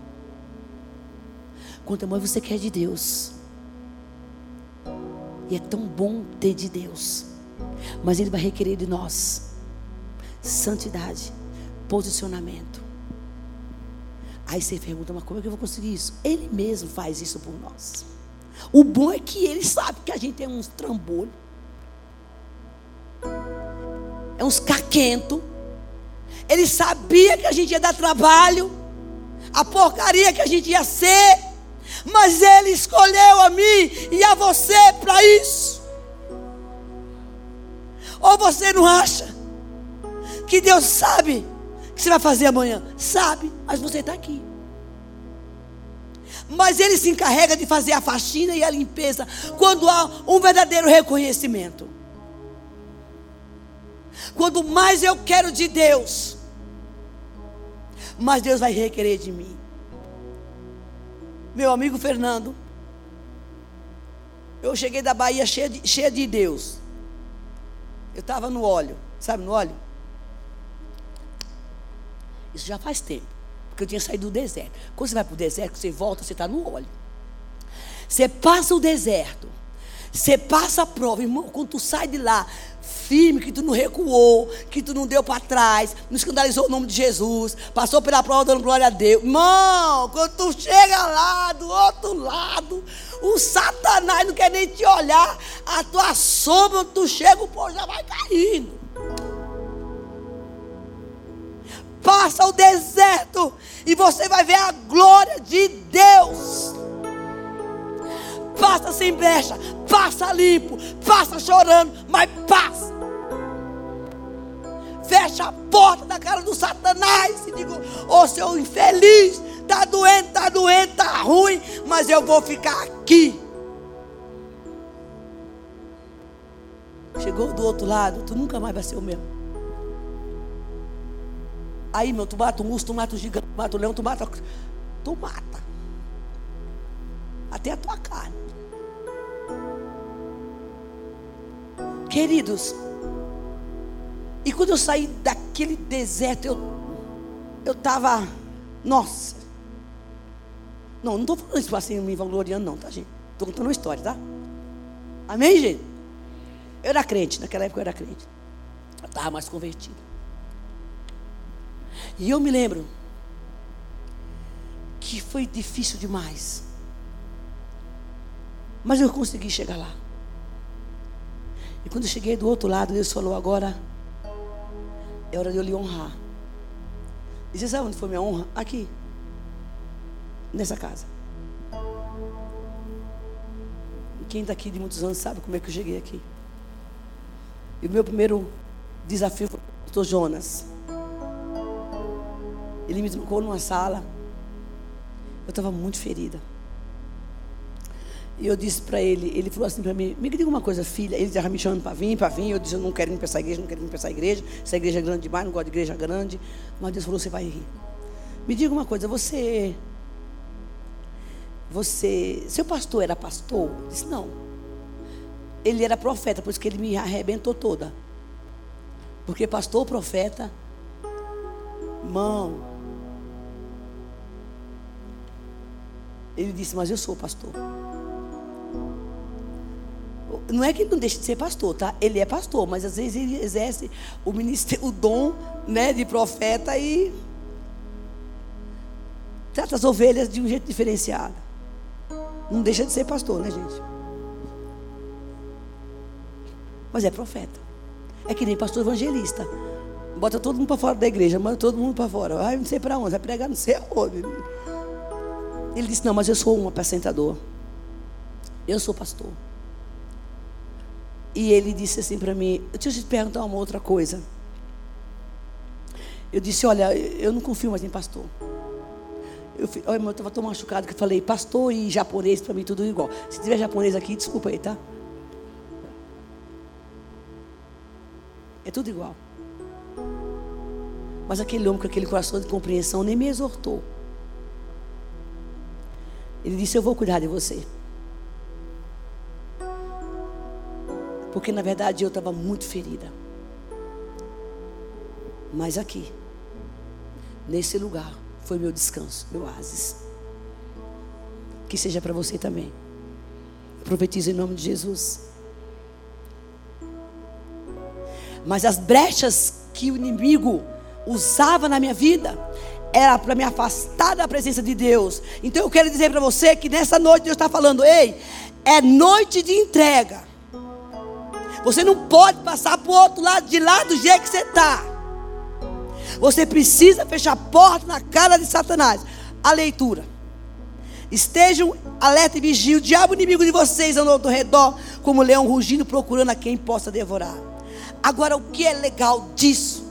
Quanto mais você quer de Deus. E é tão bom ter de Deus. Mas Ele vai requerer de nós santidade, posicionamento. Aí você pergunta, mas como é que eu vou conseguir isso? Ele mesmo faz isso por nós. O bom é que ele sabe que a gente é uns trambolho. É uns caquento. Ele sabia que a gente ia dar trabalho. A porcaria que a gente ia ser. Mas ele escolheu a mim e a você para isso. Ou você não acha que Deus sabe o que você vai fazer amanhã? Sabe, mas você está aqui. Mas Ele se encarrega de fazer a faxina e a limpeza quando há um verdadeiro reconhecimento. Quando mais eu quero de Deus, mais Deus vai requerer de mim. Meu amigo Fernando, eu cheguei da Bahia cheia de, cheia de Deus. Eu estava no óleo, sabe no óleo? Isso já faz tempo. Porque eu tinha saído do deserto. Quando você vai para o deserto, você volta, você está no óleo. Você passa o deserto. Você passa a prova, irmão. Quando tu sai de lá, firme, que tu não recuou, que tu não deu para trás, não escandalizou o nome de Jesus, passou pela prova dando glória a Deus. Irmão, quando tu chega lá do outro lado, o Satanás não quer nem te olhar, a tua sombra, tu chega, o povo já vai caindo. Passa o deserto e você vai ver a glória de Deus. Passa sem brecha, passa limpo, passa chorando, mas passa. Fecha a porta da cara do Satanás e digo: Ô oh, seu infeliz, tá doente, tá doente, tá ruim, mas eu vou ficar aqui. Chegou do outro lado, tu nunca mais vai ser o mesmo. Aí, meu, tu mata um urso, tu mata um gigante, tu mata um leão, tu mata. Tu mata. Até a tua carne. Queridos, e quando eu saí daquele deserto, eu eu estava, nossa. Não, não estou falando isso assim, me vangloriando, não, tá, gente? Estou contando uma história, tá? Amém, gente? Eu era crente, naquela época eu era crente. Eu estava mais convertido. E eu me lembro que foi difícil demais. Mas eu consegui chegar lá. E quando eu cheguei do outro lado, Deus falou: agora é hora de eu lhe honrar. E você sabe onde foi minha honra? Aqui. Nessa casa. E quem está aqui de muitos anos sabe como é que eu cheguei aqui. E o meu primeiro desafio foi o Jonas. Ele me trancou numa sala. Eu estava muito ferida. E eu disse para ele, ele falou assim para mim, me diga uma coisa, filha. Ele estava me chamando para vir, para vir. Eu disse, eu não quero ir para essa igreja, não quero ir para essa igreja. Essa igreja é grande demais, não gosto de igreja grande. Mas Deus falou, você vai rir. Me diga uma coisa, você. Você. Seu pastor era pastor? Eu disse, não. Ele era profeta, por isso que ele me arrebentou toda. Porque pastor, profeta, mão. Ele disse, mas eu sou pastor. Não é que ele não deixe de ser pastor, tá? Ele é pastor, mas às vezes ele exerce o, ministério, o dom né, de profeta e trata as ovelhas de um jeito diferenciado. Não deixa de ser pastor, né, gente? Mas é profeta. É que nem pastor evangelista. Bota todo mundo para fora da igreja, manda todo mundo para fora. Vai não sei para onde, vai pregar não sei aonde. Ele disse: Não, mas eu sou um apresentador. Eu sou pastor. E ele disse assim para mim: Deixa eu te perguntar uma outra coisa. Eu disse: Olha, eu não confio mais em pastor. Eu estava tão machucado que eu falei: Pastor e japonês, para mim tudo igual. Se tiver japonês aqui, desculpa aí, tá? É tudo igual. Mas aquele homem com aquele coração de compreensão nem me exortou. Ele disse: Eu vou cuidar de você. Porque na verdade eu estava muito ferida. Mas aqui, nesse lugar, foi meu descanso, meu oásis. Que seja para você também. Profetizo em nome de Jesus. Mas as brechas que o inimigo usava na minha vida era para me afastar da presença de Deus. Então eu quero dizer para você que nessa noite Deus está falando: ei, é noite de entrega. Você não pode passar para o outro lado de lá do jeito que você está. Você precisa fechar a porta na cara de Satanás. A leitura. Estejam alerta e vigia. O diabo inimigo de vocês andou ao redor como leão rugindo, procurando a quem possa devorar. Agora, o que é legal disso?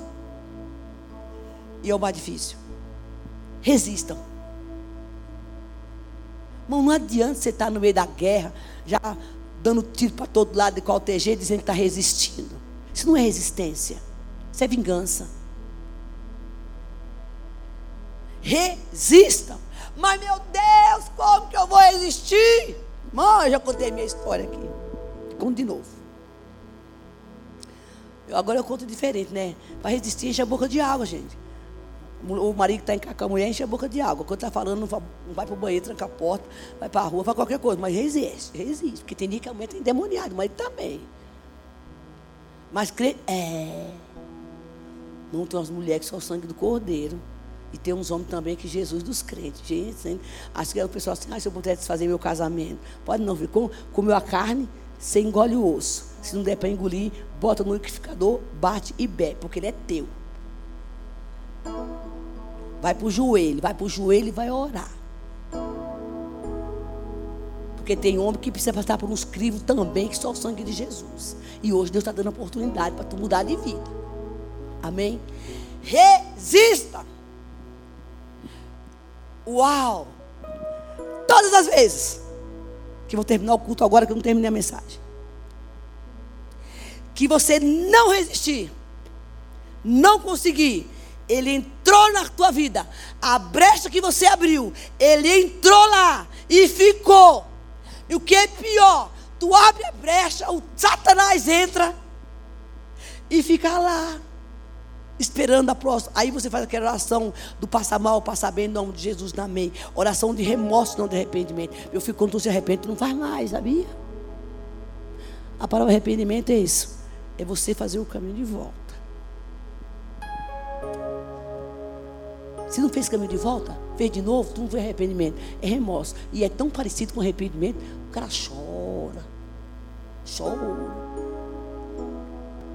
E é o mais difícil. Resistam. Irmão, não adianta você estar no meio da guerra, já dando tiro para todo lado de qualquer jeito, dizendo que está resistindo. Isso não é resistência, isso é vingança. Resistam. Mas meu Deus, como que eu vou resistir? Mãe, eu já contei minha história aqui. Conto de novo. Agora eu conto diferente, né? Para resistir, enche a boca de água, gente. O marido está em com a mulher enche a boca de água. Quando está falando, não vai, para o banheiro, tranca a porta, vai para a rua, faz qualquer coisa. Mas resiste, resiste. Porque tem dia que a mulher está endemoniada, marido também. Mas crê. É. Não tem umas mulheres que são o sangue do cordeiro. E tem uns homens também que Jesus dos crentes. Gente, acho que o pessoal assim, ah, se eu pudesse fazer meu casamento. Pode não, com, comeu a carne, você engole o osso. Se não der para engolir, bota no liquidificador, bate e bebe, porque ele é teu. Vai para o joelho, vai para o joelho e vai orar. Porque tem homem que precisa passar por uns crivos também, que só o sangue de Jesus. E hoje Deus está dando oportunidade para tu mudar de vida. Amém? Resista. Uau! Todas as vezes que vou terminar o culto agora que eu não terminei a mensagem. Que você não resistir, não conseguir ele entrou na tua vida. A brecha que você abriu, ele entrou lá e ficou. E o que é pior, tu abre a brecha, o Satanás entra e fica lá, esperando a próxima. Aí você faz aquela oração do passar mal, passar bem, em nome de Jesus, amém. Oração de remorso, não de arrependimento. Eu fico quando tu se arrepende, tu não faz mais, sabia? A palavra arrependimento é isso. É você fazer o caminho de volta. Se não fez caminho de volta, fez de novo, tu não vê arrependimento. É remorso. E é tão parecido com arrependimento, o cara chora. Chora.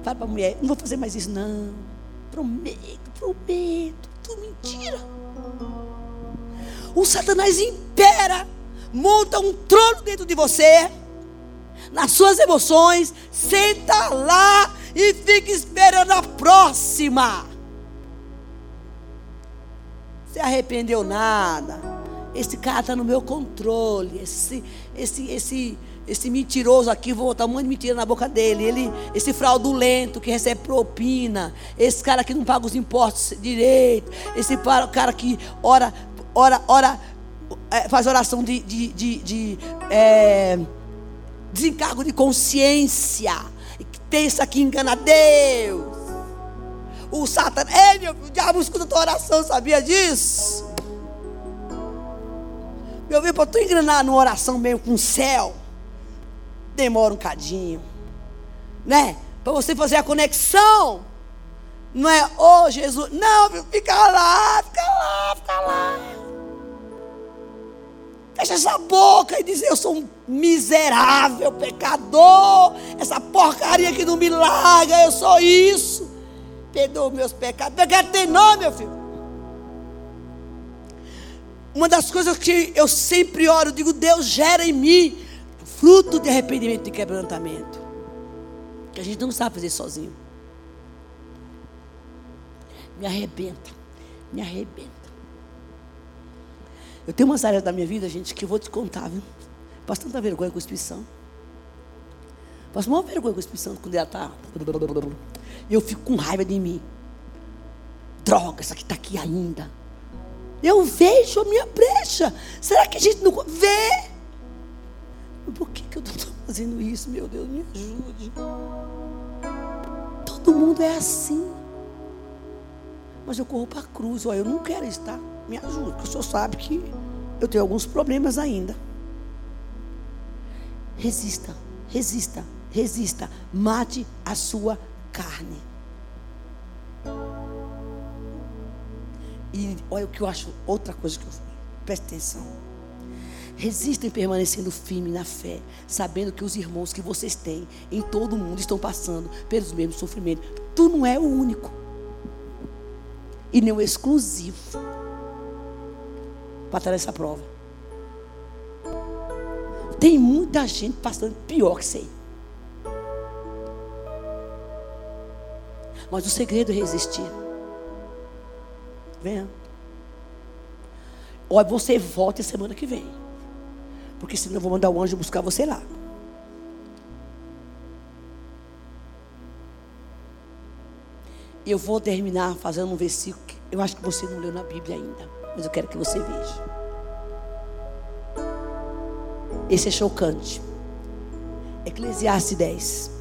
Fala para a mulher, não vou fazer mais isso, não. Prometo, prometo. Tudo mentira. O Satanás impera, monta um trono dentro de você, nas suas emoções, senta lá e fica esperando a próxima. Se arrependeu nada. Esse cara está no meu controle. Esse, esse, esse, esse mentiroso aqui, vou botar um monte de mentira na boca dele. Ele, esse fraudulento que recebe propina. Esse cara que não paga os impostos direito. Esse cara que ora, ora, ora, é, faz oração de, de, de, de é, desencargo de consciência. Pensa que engana Deus. O Satanás, ei meu o diabo escuta a tua oração, sabia disso? Meu filho, para tu engrenar numa oração meio com o céu, demora um cadinho, né? Para você fazer a conexão, não é, ô oh, Jesus, não, fica lá, fica lá, fica lá. Fecha essa boca e diz: Eu sou um miserável pecador. Essa porcaria que não me larga, eu sou isso. Perdoa meus pecados. Pecado tem nome, meu filho. Uma das coisas que eu sempre oro, eu digo: Deus gera em mim fruto de arrependimento e quebrantamento. Que a gente não sabe fazer sozinho. Me arrebenta, me arrebenta. Eu tenho umas áreas da minha vida, gente, que eu vou te contar, viu? Passo tanta vergonha com a Espírito Passo uma vergonha com a Espírito quando ela está. Eu fico com raiva de mim. Droga, essa aqui está aqui ainda. Eu vejo a minha brecha. Será que a gente não vê? Por que, que eu estou fazendo isso? Meu Deus, me ajude. Todo mundo é assim. Mas eu corro para a cruz. Olha, eu não quero estar me ajuda, porque o senhor sabe que eu tenho alguns problemas ainda. Resista, resista, resista. Mate a sua carne. E olha o que eu acho, outra coisa que eu preste atenção. Resistem permanecendo firme na fé, sabendo que os irmãos que vocês têm em todo o mundo estão passando pelos mesmos sofrimentos. Tu não é o único e nem o exclusivo para estar nessa prova. Tem muita gente passando pior que você. Mas o segredo é resistir. Venha. Olha, você volta semana que vem. Porque senão eu vou mandar o anjo buscar você lá. Eu vou terminar fazendo um versículo que eu acho que você não leu na Bíblia ainda mas eu quero que você veja. Esse é chocante. Eclesiastes 10.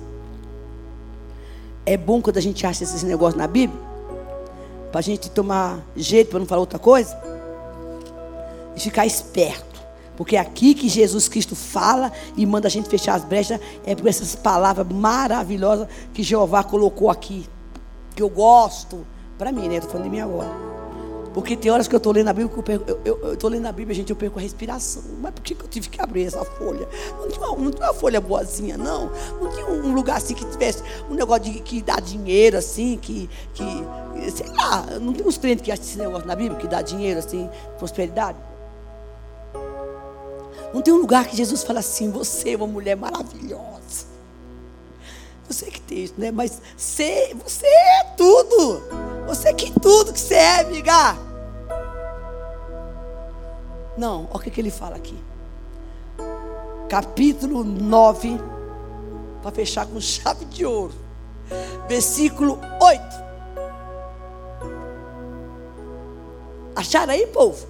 É bom quando a gente acha esses negócios na Bíblia, para a gente tomar jeito, para não falar outra coisa, e ficar esperto. Porque é aqui que Jesus Cristo fala e manda a gente fechar as brechas, é por essas palavras maravilhosas que Jeová colocou aqui. Que eu gosto. Para mim, né? Estou falando de mim agora. Porque tem horas que eu estou lendo a Bíblia, que eu estou lendo a Bíblia, gente, eu perco a respiração. Mas por que, que eu tive que abrir essa folha? Não tinha, uma, não tinha uma folha boazinha, não. Não tinha um lugar assim que tivesse um negócio de, que dá dinheiro, assim, que, que. Sei lá, não tem uns crentes que acham esse negócio na Bíblia, que dá dinheiro, assim, prosperidade. Não tem um lugar que Jesus fala assim, você é uma mulher maravilhosa. Você que tem isso, né? Mas você, você é tudo. Você que tudo que você é, amiga. Não, olha o que, que ele fala aqui. Capítulo 9, para fechar com chave de ouro. Versículo 8. Acharam aí, povo?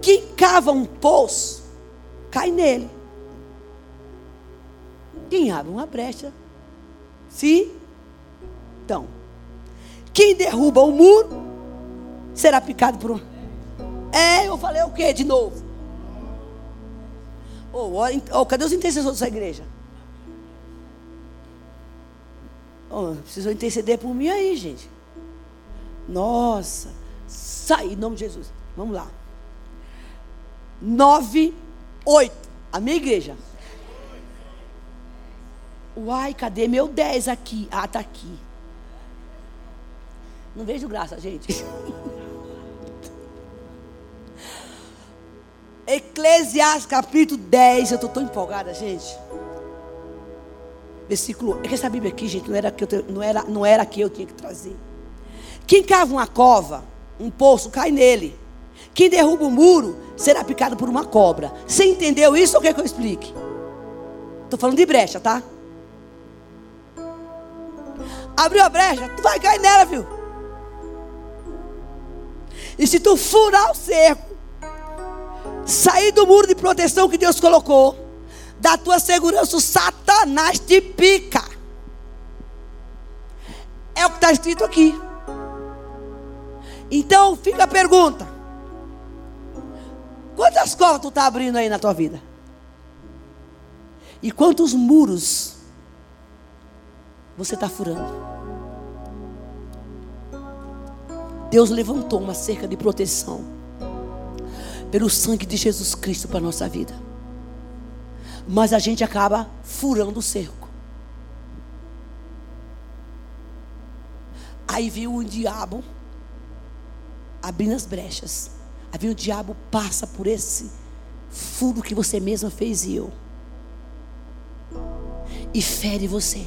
Quem cava um poço, cai nele. Quem abre uma brecha, se então, quem derruba o muro será picado por um é, eu falei o quê de novo? Oh, oh, cadê os intercessores dessa igreja? Oh, precisam interceder por mim aí, gente. Nossa, sai em nome de Jesus. Vamos lá. 9, 8. A minha igreja. Uai, cadê meu 10 aqui? Ah, tá aqui. Não vejo graça, gente. Eclesiastes capítulo 10. Eu estou tão empolgada, gente. Versículo. É que essa Bíblia aqui, gente, não era, que eu, não, era, não era que eu tinha que trazer. Quem cava uma cova, um poço, cai nele. Quem derruba o muro será picado por uma cobra. Você entendeu isso ou quer que eu explique? Estou falando de brecha, tá? Abriu a brecha, tu vai cair nela, viu? E se tu furar o cerco, sair do muro de proteção que Deus colocou, da tua segurança, o Satanás te pica. É o que está escrito aqui. Então fica a pergunta: quantas covas tu está abrindo aí na tua vida? E quantos muros você está furando? Deus levantou uma cerca de proteção pelo sangue de Jesus Cristo para a nossa vida. Mas a gente acaba furando o cerco. Aí viu o diabo abrindo as brechas. Aí o diabo passa por esse furo que você mesma fez e eu. E fere você.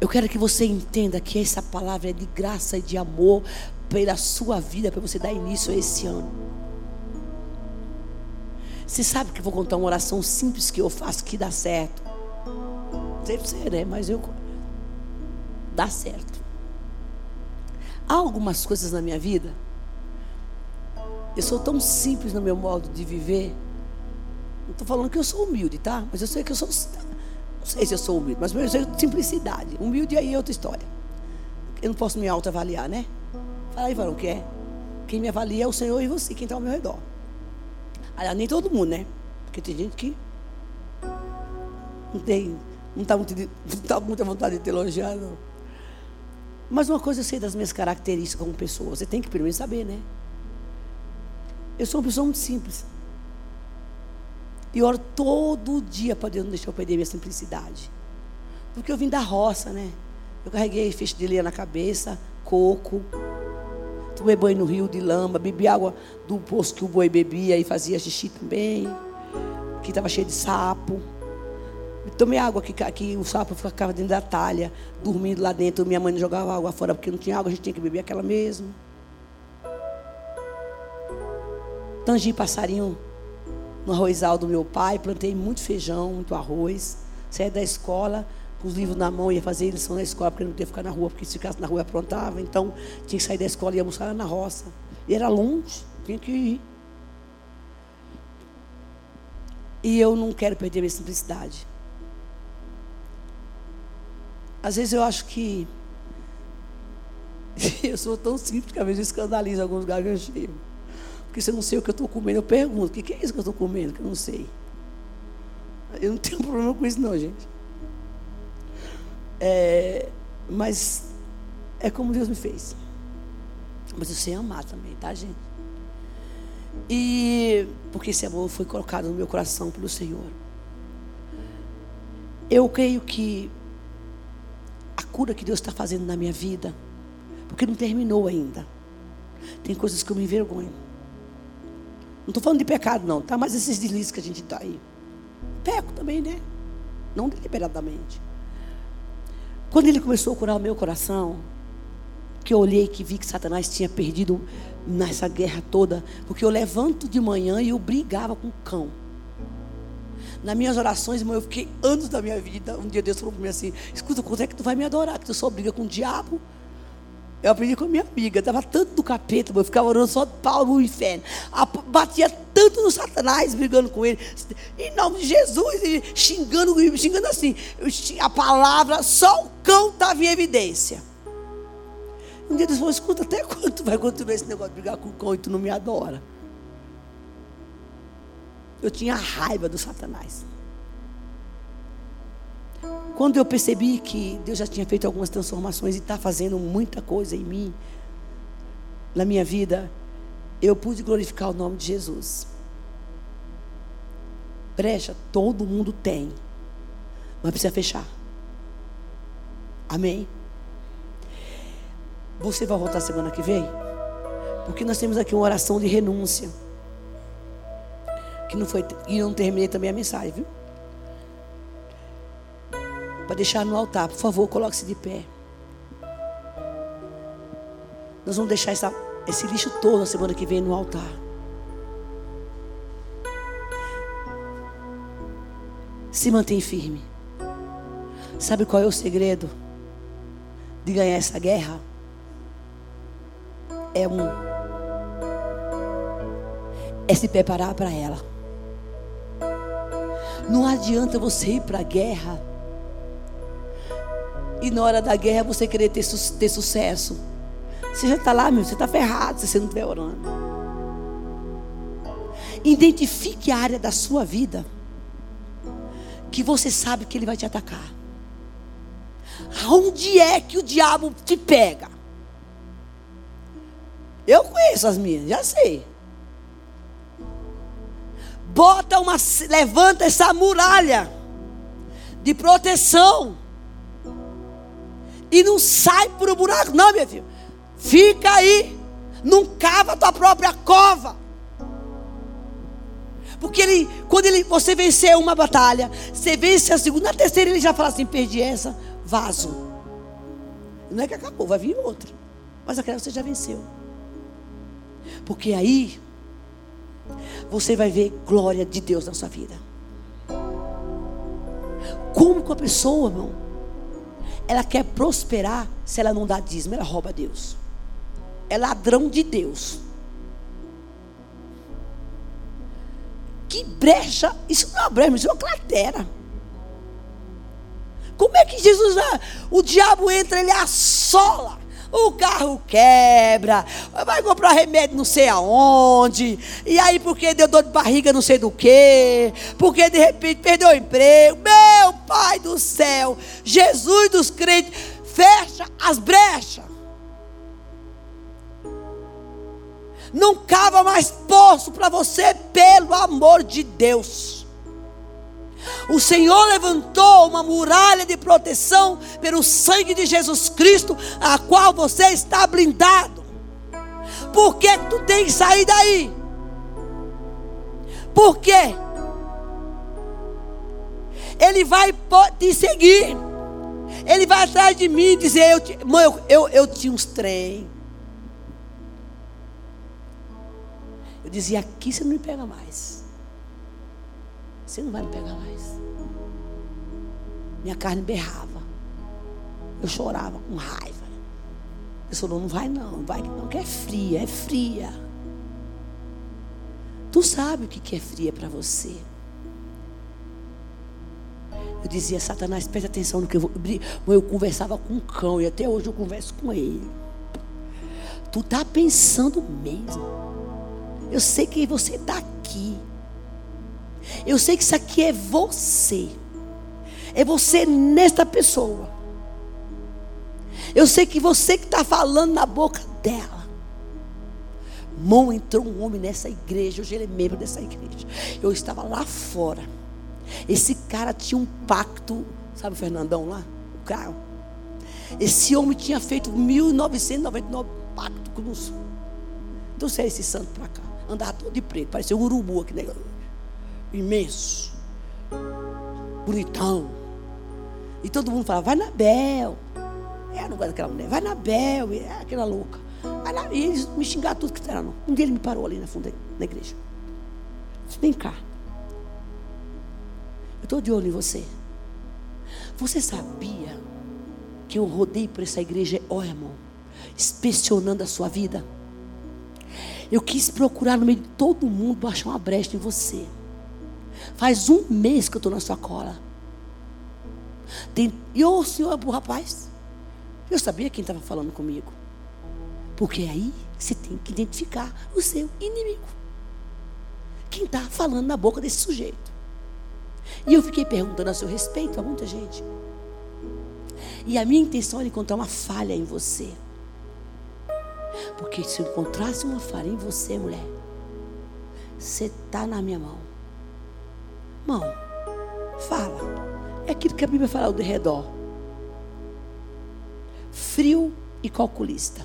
Eu quero que você entenda que essa palavra é de graça e de amor pela sua vida, para você dar início a esse ano. Você sabe que eu vou contar uma oração simples que eu faço que dá certo. Não você, né? Mas eu. Dá certo. Há algumas coisas na minha vida. Eu sou tão simples no meu modo de viver. Não estou falando que eu sou humilde, tá? Mas eu sei que eu sou não sei se eu sou humilde, mas eu sei simplicidade. Humilde aí é outra história. Eu não posso me autoavaliar, né? Fala aí, varão, o que é? Quem me avalia é o Senhor e você, quem está ao meu redor. Aliás, nem todo mundo, né? Porque tem gente que não tem, não está muito, não tá muita vontade de te elogiar, não. Mas uma coisa eu sei das minhas características como pessoa. Você tem que primeiro saber, né? Eu sou uma pessoa muito simples. E oro todo dia para Deus não deixar eu perder minha simplicidade. Porque eu vim da roça, né? Eu carreguei feixe de leia na cabeça, coco. Tomei banho no rio de lama, bebi água do poço que o boi bebia e fazia xixi também. Que estava cheio de sapo. Tomei água que, que o sapo ficava dentro da talha, dormindo lá dentro. Minha mãe não jogava água fora porque não tinha água, a gente tinha que beber aquela mesmo. Tangi passarinho no arrozal do meu pai, plantei muito feijão, muito arroz. Saí da escola com os livros na mão, ia fazer lição na escola, porque não podia ficar na rua, porque se ficasse na rua aprontava. Então tinha que sair da escola e ia almoçar na roça. E era longe, tinha que ir. E eu não quero perder minha simplicidade. Às vezes eu acho que eu sou tão simples que às vezes escandalizo alguns lugares que eu chego. Porque se eu não sei o que eu estou comendo, eu pergunto: o que, que é isso que eu estou comendo? Que eu não sei. Eu não tenho problema com isso, não, gente. É, mas é como Deus me fez. Mas eu sei amar também, tá, gente? E porque esse amor foi colocado no meu coração pelo Senhor. Eu creio que a cura que Deus está fazendo na minha vida, porque não terminou ainda. Tem coisas que eu me envergonho. Não estou falando de pecado, não, tá? Mas esses deslizes que a gente está aí. Peco também, né? Não deliberadamente. Quando ele começou a curar o meu coração, que eu olhei que vi que Satanás tinha perdido nessa guerra toda, porque eu levanto de manhã e eu brigava com o cão. Nas minhas orações, irmão, eu fiquei anos da minha vida. Um dia Deus falou para mim assim: escuta, quando é que tu vai me adorar? Que tu só briga com o diabo. Eu aprendi com a minha amiga, estava tanto do capeta, eu ficava orando só de pau no inferno. Batia tanto no Satanás, brigando com ele. Em nome de Jesus, e xingando, xingando assim. A palavra, só o cão estava em evidência. Um dia eles falou, escuta, até quando vai continuar esse negócio de brigar com o cão e tu não me adora? Eu tinha raiva do Satanás. Quando eu percebi que Deus já tinha feito algumas transformações e está fazendo muita coisa em mim, na minha vida, eu pude glorificar o nome de Jesus. Brecha, todo mundo tem, mas precisa fechar. Amém? Você vai voltar semana que vem? Porque nós temos aqui uma oração de renúncia. Que não foi. E eu não terminei também a mensagem, viu? Para deixar no altar. Por favor, coloque-se de pé. Nós vamos deixar essa esse lixo todo a semana que vem no altar. Se mantém firme. Sabe qual é o segredo de ganhar essa guerra? É um é se preparar para ela. Não adianta você ir para a guerra e na hora da guerra você querer ter, ter sucesso. Você já está lá, meu, você está ferrado se você não estiver orando. Identifique a área da sua vida que você sabe que ele vai te atacar. Aonde é que o diabo te pega? Eu conheço as minhas, já sei. Bota uma, levanta essa muralha de proteção e não sai por um buraco, não, minha filha. Fica aí. Não cava a tua própria cova. Porque ele, quando ele, você vencer uma batalha, você vence a segunda, a terceira, ele já fala assim: perdi essa, vaso. Não é que acabou, vai vir outra. Mas aquela você já venceu. Porque aí você vai ver glória de Deus na sua vida. Como que a pessoa, irmão, ela quer prosperar se ela não dá dízimo, ela rouba Deus. É ladrão de Deus. Que brecha, isso não é uma brecha, isso é uma cratera. Como é que Jesus, o diabo entra, ele assola. O carro quebra, vai comprar remédio não sei aonde, e aí porque deu dor de barriga não sei do que, porque de repente perdeu o emprego. Meu Pai do céu, Jesus dos crentes, fecha as brechas. Não cava mais poço para você, pelo amor de Deus. O Senhor levantou uma muralha de proteção pelo sangue de Jesus Cristo, a qual você está blindado. Por que tu tem que sair daí? Por quê? Ele vai te seguir. Ele vai atrás de mim e dizer: eu, Mãe, eu, eu, eu tinha uns trem. Eu dizia: Aqui você não me pega mais. Você não vai me pegar mais. Minha carne berrava. Eu chorava com raiva. Eu falou, não vai não, vai não, que é fria, é fria. Tu sabe o que é fria para você. Eu dizia, Satanás, preste atenção no que eu vou. Eu conversava com um cão e até hoje eu converso com ele. Tu tá pensando mesmo. Eu sei que você está aqui. Eu sei que isso aqui é você. É você nesta pessoa. Eu sei que você que está falando na boca dela. Mão entrou um homem nessa igreja. Hoje ele é membro dessa igreja. Eu estava lá fora. Esse cara tinha um pacto. Sabe o Fernandão lá? O carro. Esse homem tinha feito 1999 pacto com os. Então, é esse santo para cá. Andava todo de preto. Parecia um urubu aqui negócio imenso, bonitão. E todo mundo fala, vai na Bel. É, não gosto daquela mulher, vai na Bel, é aquela louca. E eles me xingaram tudo que era. Um dia ele me parou ali na fundo da igreja. Disse, vem cá. Eu estou de olho em você. Você sabia que eu rodei por essa igreja, ó oh, irmão, inspecionando a sua vida? Eu quis procurar no meio de todo mundo achar uma brecha em você. Faz um mês que eu estou na sua cola. E o senhor, o rapaz, eu sabia quem estava falando comigo. Porque aí você tem que identificar o seu inimigo. Quem está falando na boca desse sujeito. E eu fiquei perguntando a seu respeito a muita gente. E a minha intenção era encontrar uma falha em você. Porque se eu encontrasse uma falha em você, mulher, você está na minha mão. Irmão, fala. É aquilo que a Bíblia fala ao redor. Frio e calculista.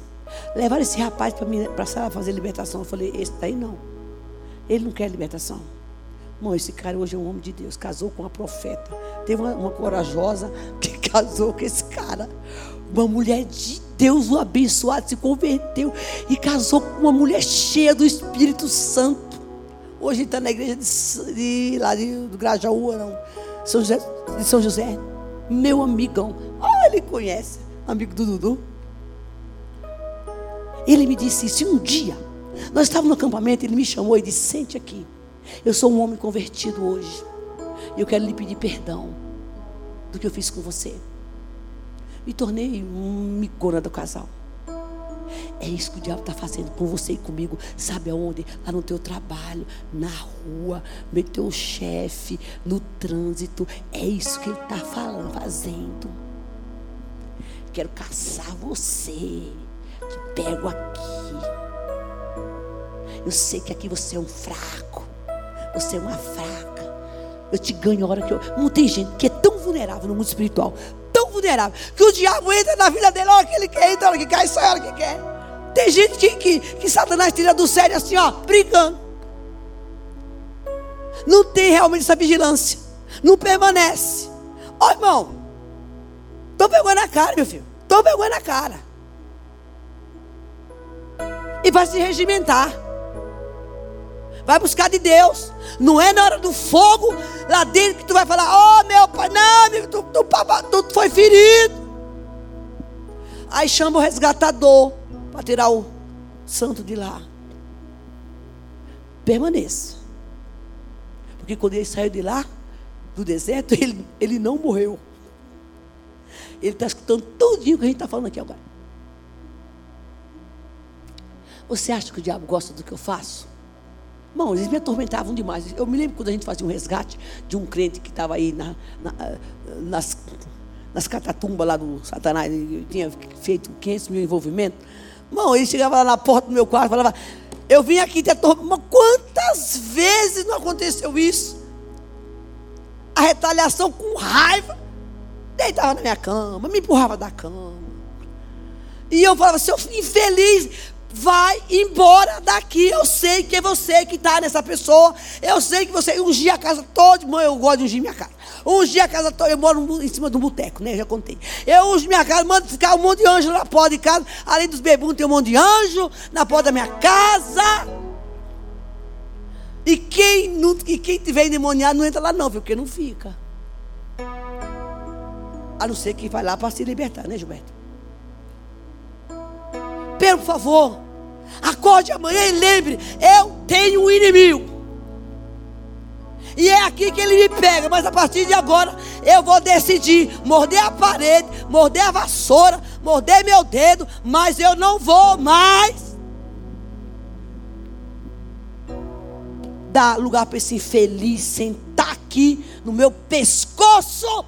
Levaram esse rapaz para a sala fazer libertação. Eu falei, esse daí não. Ele não quer libertação. Irmão, esse cara hoje é um homem de Deus. Casou com uma profeta. Teve uma, uma corajosa que casou com esse cara. Uma mulher de Deus o abençoado se converteu e casou com uma mulher cheia do Espírito Santo. Hoje está na igreja de, de, lá de, do Grajaú, não. São José, de São José. Meu amigão. Oh, ele conhece. Amigo do Dudu. Ele me disse isso. E um dia, nós estávamos no acampamento, ele me chamou e disse: Sente aqui. Eu sou um homem convertido hoje. E eu quero lhe pedir perdão do que eu fiz com você. Me tornei um micona do casal. É isso que o diabo está fazendo com você e comigo. Sabe aonde? Lá no teu trabalho, na rua, no teu chefe, no trânsito. É isso que ele está falando, fazendo. Quero caçar você. Te pego aqui. Eu sei que aqui você é um fraco. Você é uma fraca. Eu te ganho a hora que eu. Não tem gente que é tão vulnerável no mundo espiritual. Tão vulnerável. Que o diabo entra na vida dele. Olha que ele quer, entra hora que cai, sai a hora que quer. Tem gente que, que, que Satanás tira do sério assim, ó, brincando. Não tem realmente essa vigilância. Não permanece. Ó, irmão. Tô pegando na cara, meu filho. Tô pegando na cara. E vai se regimentar. Vai buscar de Deus. Não é na hora do fogo lá dentro que tu vai falar: Oh, meu pai, não, amigo, tu, tu, tu, tu foi ferido. Aí chama o resgatador para tirar o santo de lá. Permaneça. Porque quando ele saiu de lá, do deserto, ele, ele não morreu. Ele está escutando tudinho que a gente está falando aqui agora. Você acha que o diabo gosta do que eu faço? Irmão, eles me atormentavam demais. Eu me lembro quando a gente fazia um resgate de um crente que estava aí na, na, nas, nas catatumbas lá do Satanás. Ele tinha feito 500 mil envolvimentos. Irmão, ele chegava lá na porta do meu quarto e falava: Eu vim aqui te atormentar. Quantas vezes não aconteceu isso? A retaliação com raiva. Deitava na minha cama, me empurrava da cama. E eu falava, seu infeliz, vai embora daqui. Eu sei que é você que está nessa pessoa. Eu sei que você ungir a casa toda. Mãe, eu gosto de ungir minha casa. Ungir a casa toda. Eu moro em cima um boteco, né? Já contei. Eu unjo minha casa, mando ficar um monte de anjo na porta de casa. Além dos bebuns, tem um monte de anjo na porta da minha casa. E quem, não, e quem tiver endemoniado não entra lá, não, porque não fica. A não ser que vai lá para se libertar, né, Gilberto? Por favor, Acorde amanhã e lembre: eu tenho um inimigo. E é aqui que ele me pega, mas a partir de agora eu vou decidir morder a parede, morder a vassoura, morder meu dedo, mas eu não vou mais dar lugar para esse infeliz sentar aqui no meu pescoço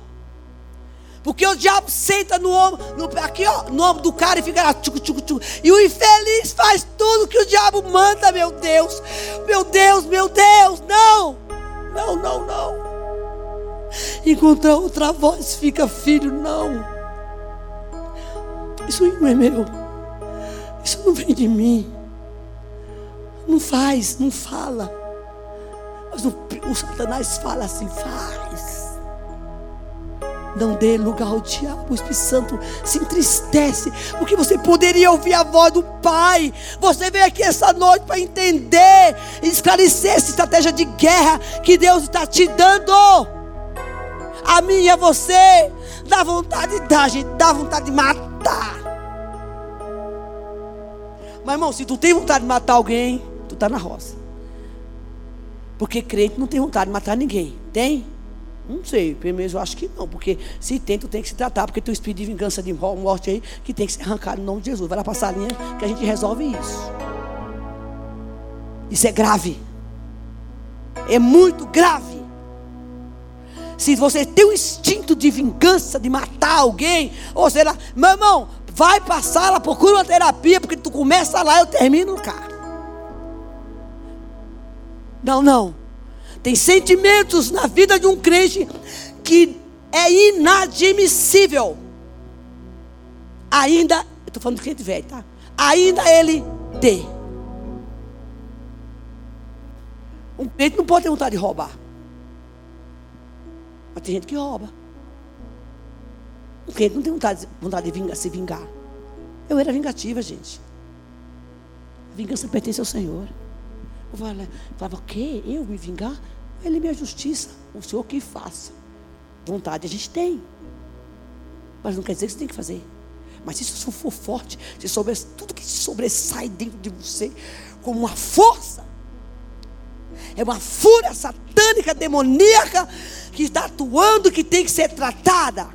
porque o diabo senta no ombro, no, aqui ó, no ombro do cara e fica lá, tchucu, tchucu, tchucu. E o infeliz faz tudo que o diabo manda, meu Deus. Meu Deus, meu Deus, não. Não, não, não. Enquanto a outra voz fica, filho, não. Isso não é meu. Isso não vem de mim. Não faz, não fala. Mas o, o Satanás fala assim, faz. Não dê lugar ao diabo. O Espírito Santo se entristece. Porque você poderia ouvir a voz do Pai. Você veio aqui essa noite para entender e esclarecer essa estratégia de guerra que Deus está te dando. A mim e a você. Dá vontade de dar, gente. Dá vontade de matar. Mas irmão, se tu tem vontade de matar alguém, tu está na roça. Porque crente não tem vontade de matar ninguém. Tem? Não sei, pelo menos eu acho que não, porque se tem, tu tem que se tratar, porque tem um espírito de vingança de morte aí que tem que ser arrancado em nome de Jesus. Vai lá passar a linha que a gente resolve isso. Isso é grave. É muito grave. Se você tem um instinto de vingança, de matar alguém, ou sei lá, meu irmão, vai passar lá, procura uma terapia, porque tu começa lá, eu termino cá. Não, não. Tem sentimentos na vida de um crente que é inadmissível. Ainda, eu estou falando de crente velho, tá? Ainda ele ter. Um crente não pode ter vontade de roubar. Mas tem gente que rouba. Um crente não tem vontade, vontade de vingar, se vingar. Eu era vingativa, gente. A vingança pertence ao Senhor. Eu falava, falava o quê? Eu me vingar? Ele minha justiça. O Senhor que faça. Vontade a gente tem. Mas não quer dizer que você tem que fazer. Mas se isso for forte, se souber tudo que sobressai dentro de você como uma força, é uma fúria satânica, demoníaca, que está atuando, que tem que ser tratada.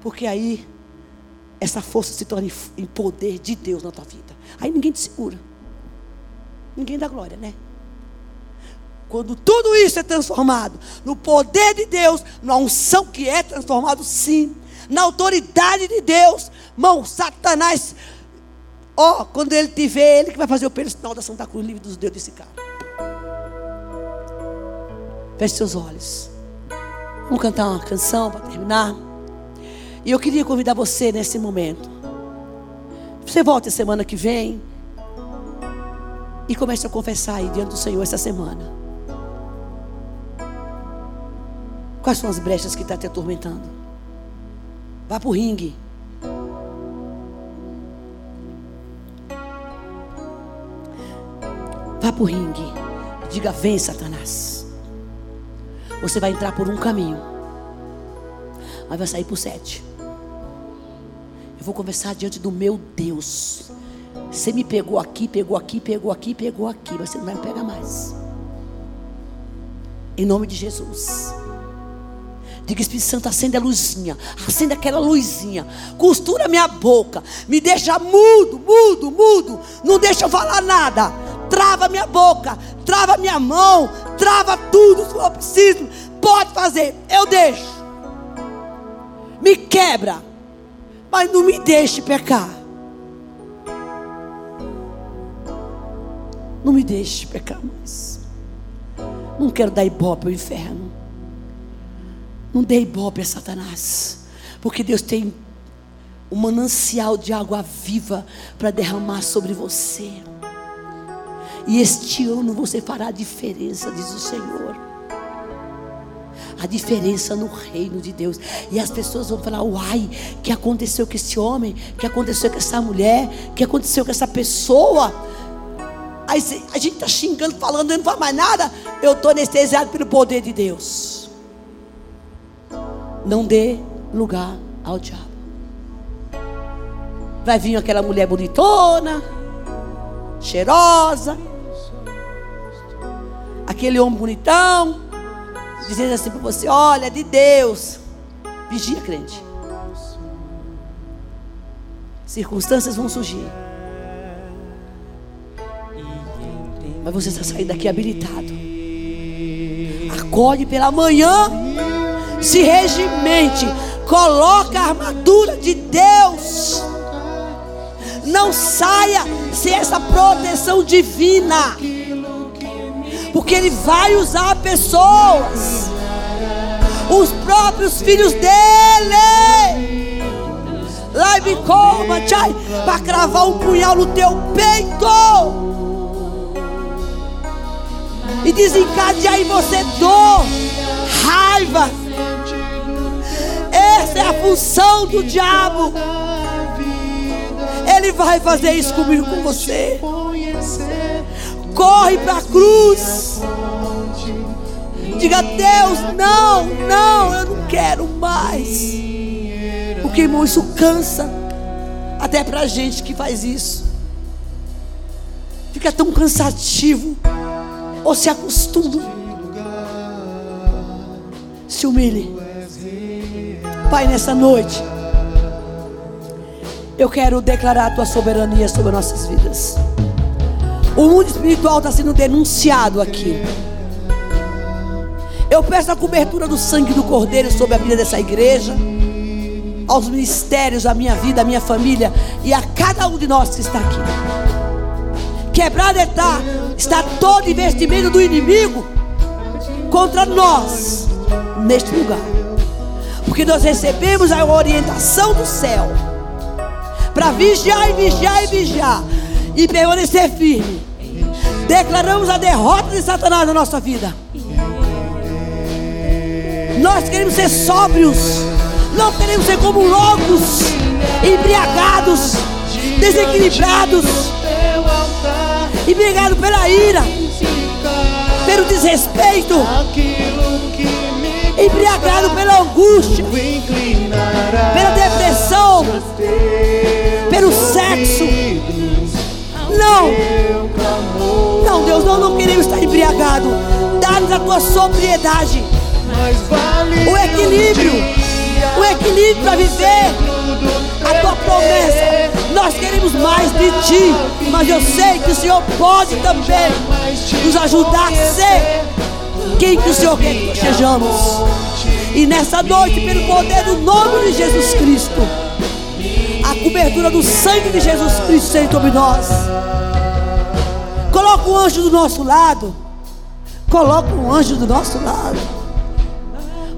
Porque aí, essa força se torna em poder de Deus na tua vida. Aí ninguém te segura. Ninguém dá glória, né? Quando tudo isso é transformado no poder de Deus, na unção que é transformado, sim, na autoridade de Deus, mão, Satanás, ó, quando ele te vê, ele que vai fazer o personal da Santa Cruz, livre dos deuses desse cara. Feche seus olhos. Vamos cantar uma canção para terminar. E eu queria convidar você nesse momento. Você volta semana que vem e comece a confessar aí diante do Senhor essa semana. Quais são as brechas que está te atormentando? Vá para o ringue. Vá para o ringue. Diga: Vem, Satanás. Você vai entrar por um caminho, mas vai sair por sete. Eu vou conversar diante do meu Deus. Você me pegou aqui, pegou aqui, pegou aqui, pegou aqui, você não vai me pegar mais. Em nome de Jesus. Diga, Espírito Santo, acende a luzinha. Acende aquela luzinha. Costura minha boca. Me deixa mudo, mudo, mudo. Não deixa eu falar nada. Trava minha boca. Trava minha mão. Trava tudo. Se for preciso, pode fazer. Eu deixo. Me quebra. Mas não me deixe pecar. Não me deixe pecar mais. Não quero dar ibope ao inferno. Não dê ibope a Satanás. Porque Deus tem um manancial de água viva para derramar sobre você. E este ano você fará a diferença, diz o Senhor. A diferença no reino de Deus. E as pessoas vão falar: Uai, o que aconteceu com esse homem? O que aconteceu com essa mulher? O que aconteceu com essa pessoa? Aí a gente está xingando, falando, não faz mais nada. Eu estou anestesiado pelo poder de Deus. Não dê lugar ao diabo. Vai vir aquela mulher bonitona, cheirosa, aquele homem bonitão, dizendo assim para você: Olha, de Deus, vigia, crente. Circunstâncias vão surgir. Mas você está saindo daqui habilitado. Acorde pela manhã se regimente, coloca a armadura de Deus. Não saia sem essa proteção divina. Porque ele vai usar pessoas. Os próprios filhos dele. Lá me coma, tchai, para cravar um punhal no teu peito. E desencadear em você dor, raiva essa é a função do diabo. Ele vai fazer isso comigo, com você. Corre para a cruz. Diga, Deus, não, não, eu não quero mais. Porque, irmão, isso cansa. Até para a gente que faz isso. Fica tão cansativo. Ou se acostuma. Se humilhe. Pai, nessa noite, eu quero declarar a tua soberania sobre nossas vidas. O mundo espiritual está sendo denunciado aqui. Eu peço a cobertura do sangue do Cordeiro sobre a vida dessa igreja, aos ministérios, a minha vida, a minha família e a cada um de nós que está aqui. Quebrado está, está todo investimento do inimigo contra nós neste lugar. Porque nós recebemos a orientação do céu para vigiar e vigiar e vigiar e permanecer firme. Declaramos a derrota de Satanás na nossa vida. Nós queremos ser sóbrios. Não queremos ser como loucos, embriagados, desequilibrados, embriagados pela ira, pelo desrespeito, embriagado pela angústia, pela depressão, pelo sexo. Não, não, Deus, nós não queremos estar embriagado. Dá-nos a tua sobriedade, o equilíbrio, o equilíbrio para viver. a tua promessa. Nós queremos mais de ti, mas eu sei que o Senhor pode também nos ajudar a ser quem que o Senhor quer que sejamos. E nessa noite, pelo poder do nome de Jesus Cristo, a cobertura do sangue de Jesus Cristo seja sobre nós. Coloca um anjo do nosso lado. Coloca um anjo do nosso lado.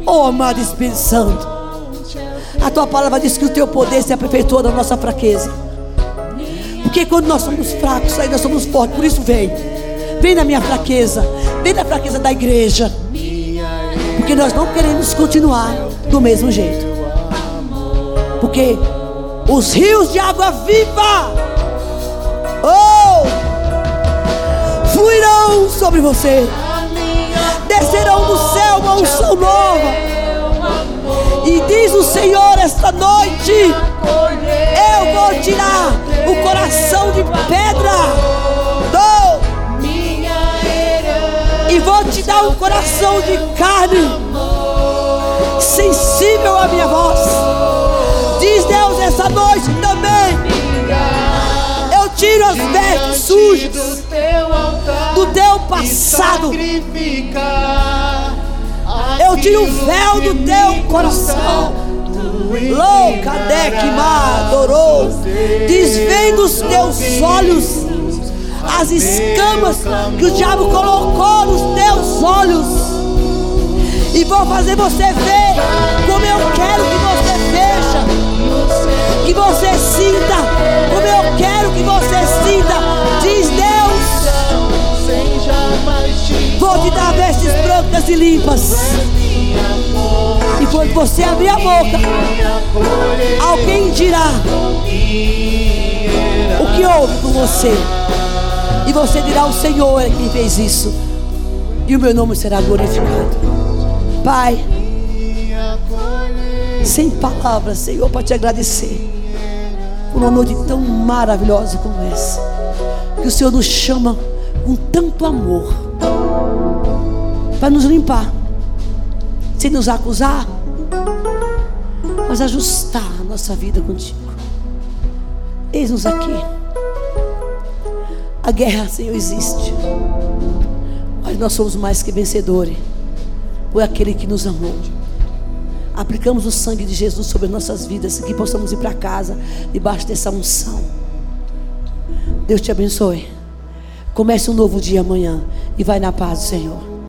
Oh, amado Espírito Santo. A tua palavra diz que o teu poder se aperfeiçoa na nossa fraqueza. Porque quando nós somos fracos, ainda somos fortes. Por isso vem. Vem na minha fraqueza. Vem na fraqueza da igreja. Porque nós não queremos continuar do mesmo jeito. Porque os rios de água viva. Oh! Fluirão sobre você. Descerão do céu uma unção nova. E diz o Senhor esta noite: Eu vou tirar o coração de pedra. Te dar um coração de carne, sensível à minha voz. Diz Deus essa noite também. Eu tiro as vestes sujas do teu passado. Eu tiro o véu do teu coração. Louca, Dequima, adorou. Desvém dos teus olhos as escamas que o diabo colocou nos teus olhos. E vou fazer você ver como eu quero que você veja. Que você sinta como eu quero que você sinta. Diz Deus. Vou te dar vestes brancas e limpas. E quando você abrir a boca, alguém dirá o que houve com você. E você dirá: O Senhor é quem fez isso. E o meu nome será glorificado. Pai, sem palavras, Senhor, para te agradecer por uma noite tão maravilhosa como essa. Que o Senhor nos chama com tanto amor para nos limpar, sem nos acusar, mas ajustar a nossa vida contigo. Eis-nos aqui. A guerra, Senhor, existe, mas nós somos mais que vencedores por aquele que nos amou. Aplicamos o sangue de Jesus sobre nossas vidas, que possamos ir para casa debaixo dessa unção. Deus te abençoe. Comece um novo dia amanhã e vai na paz Senhor.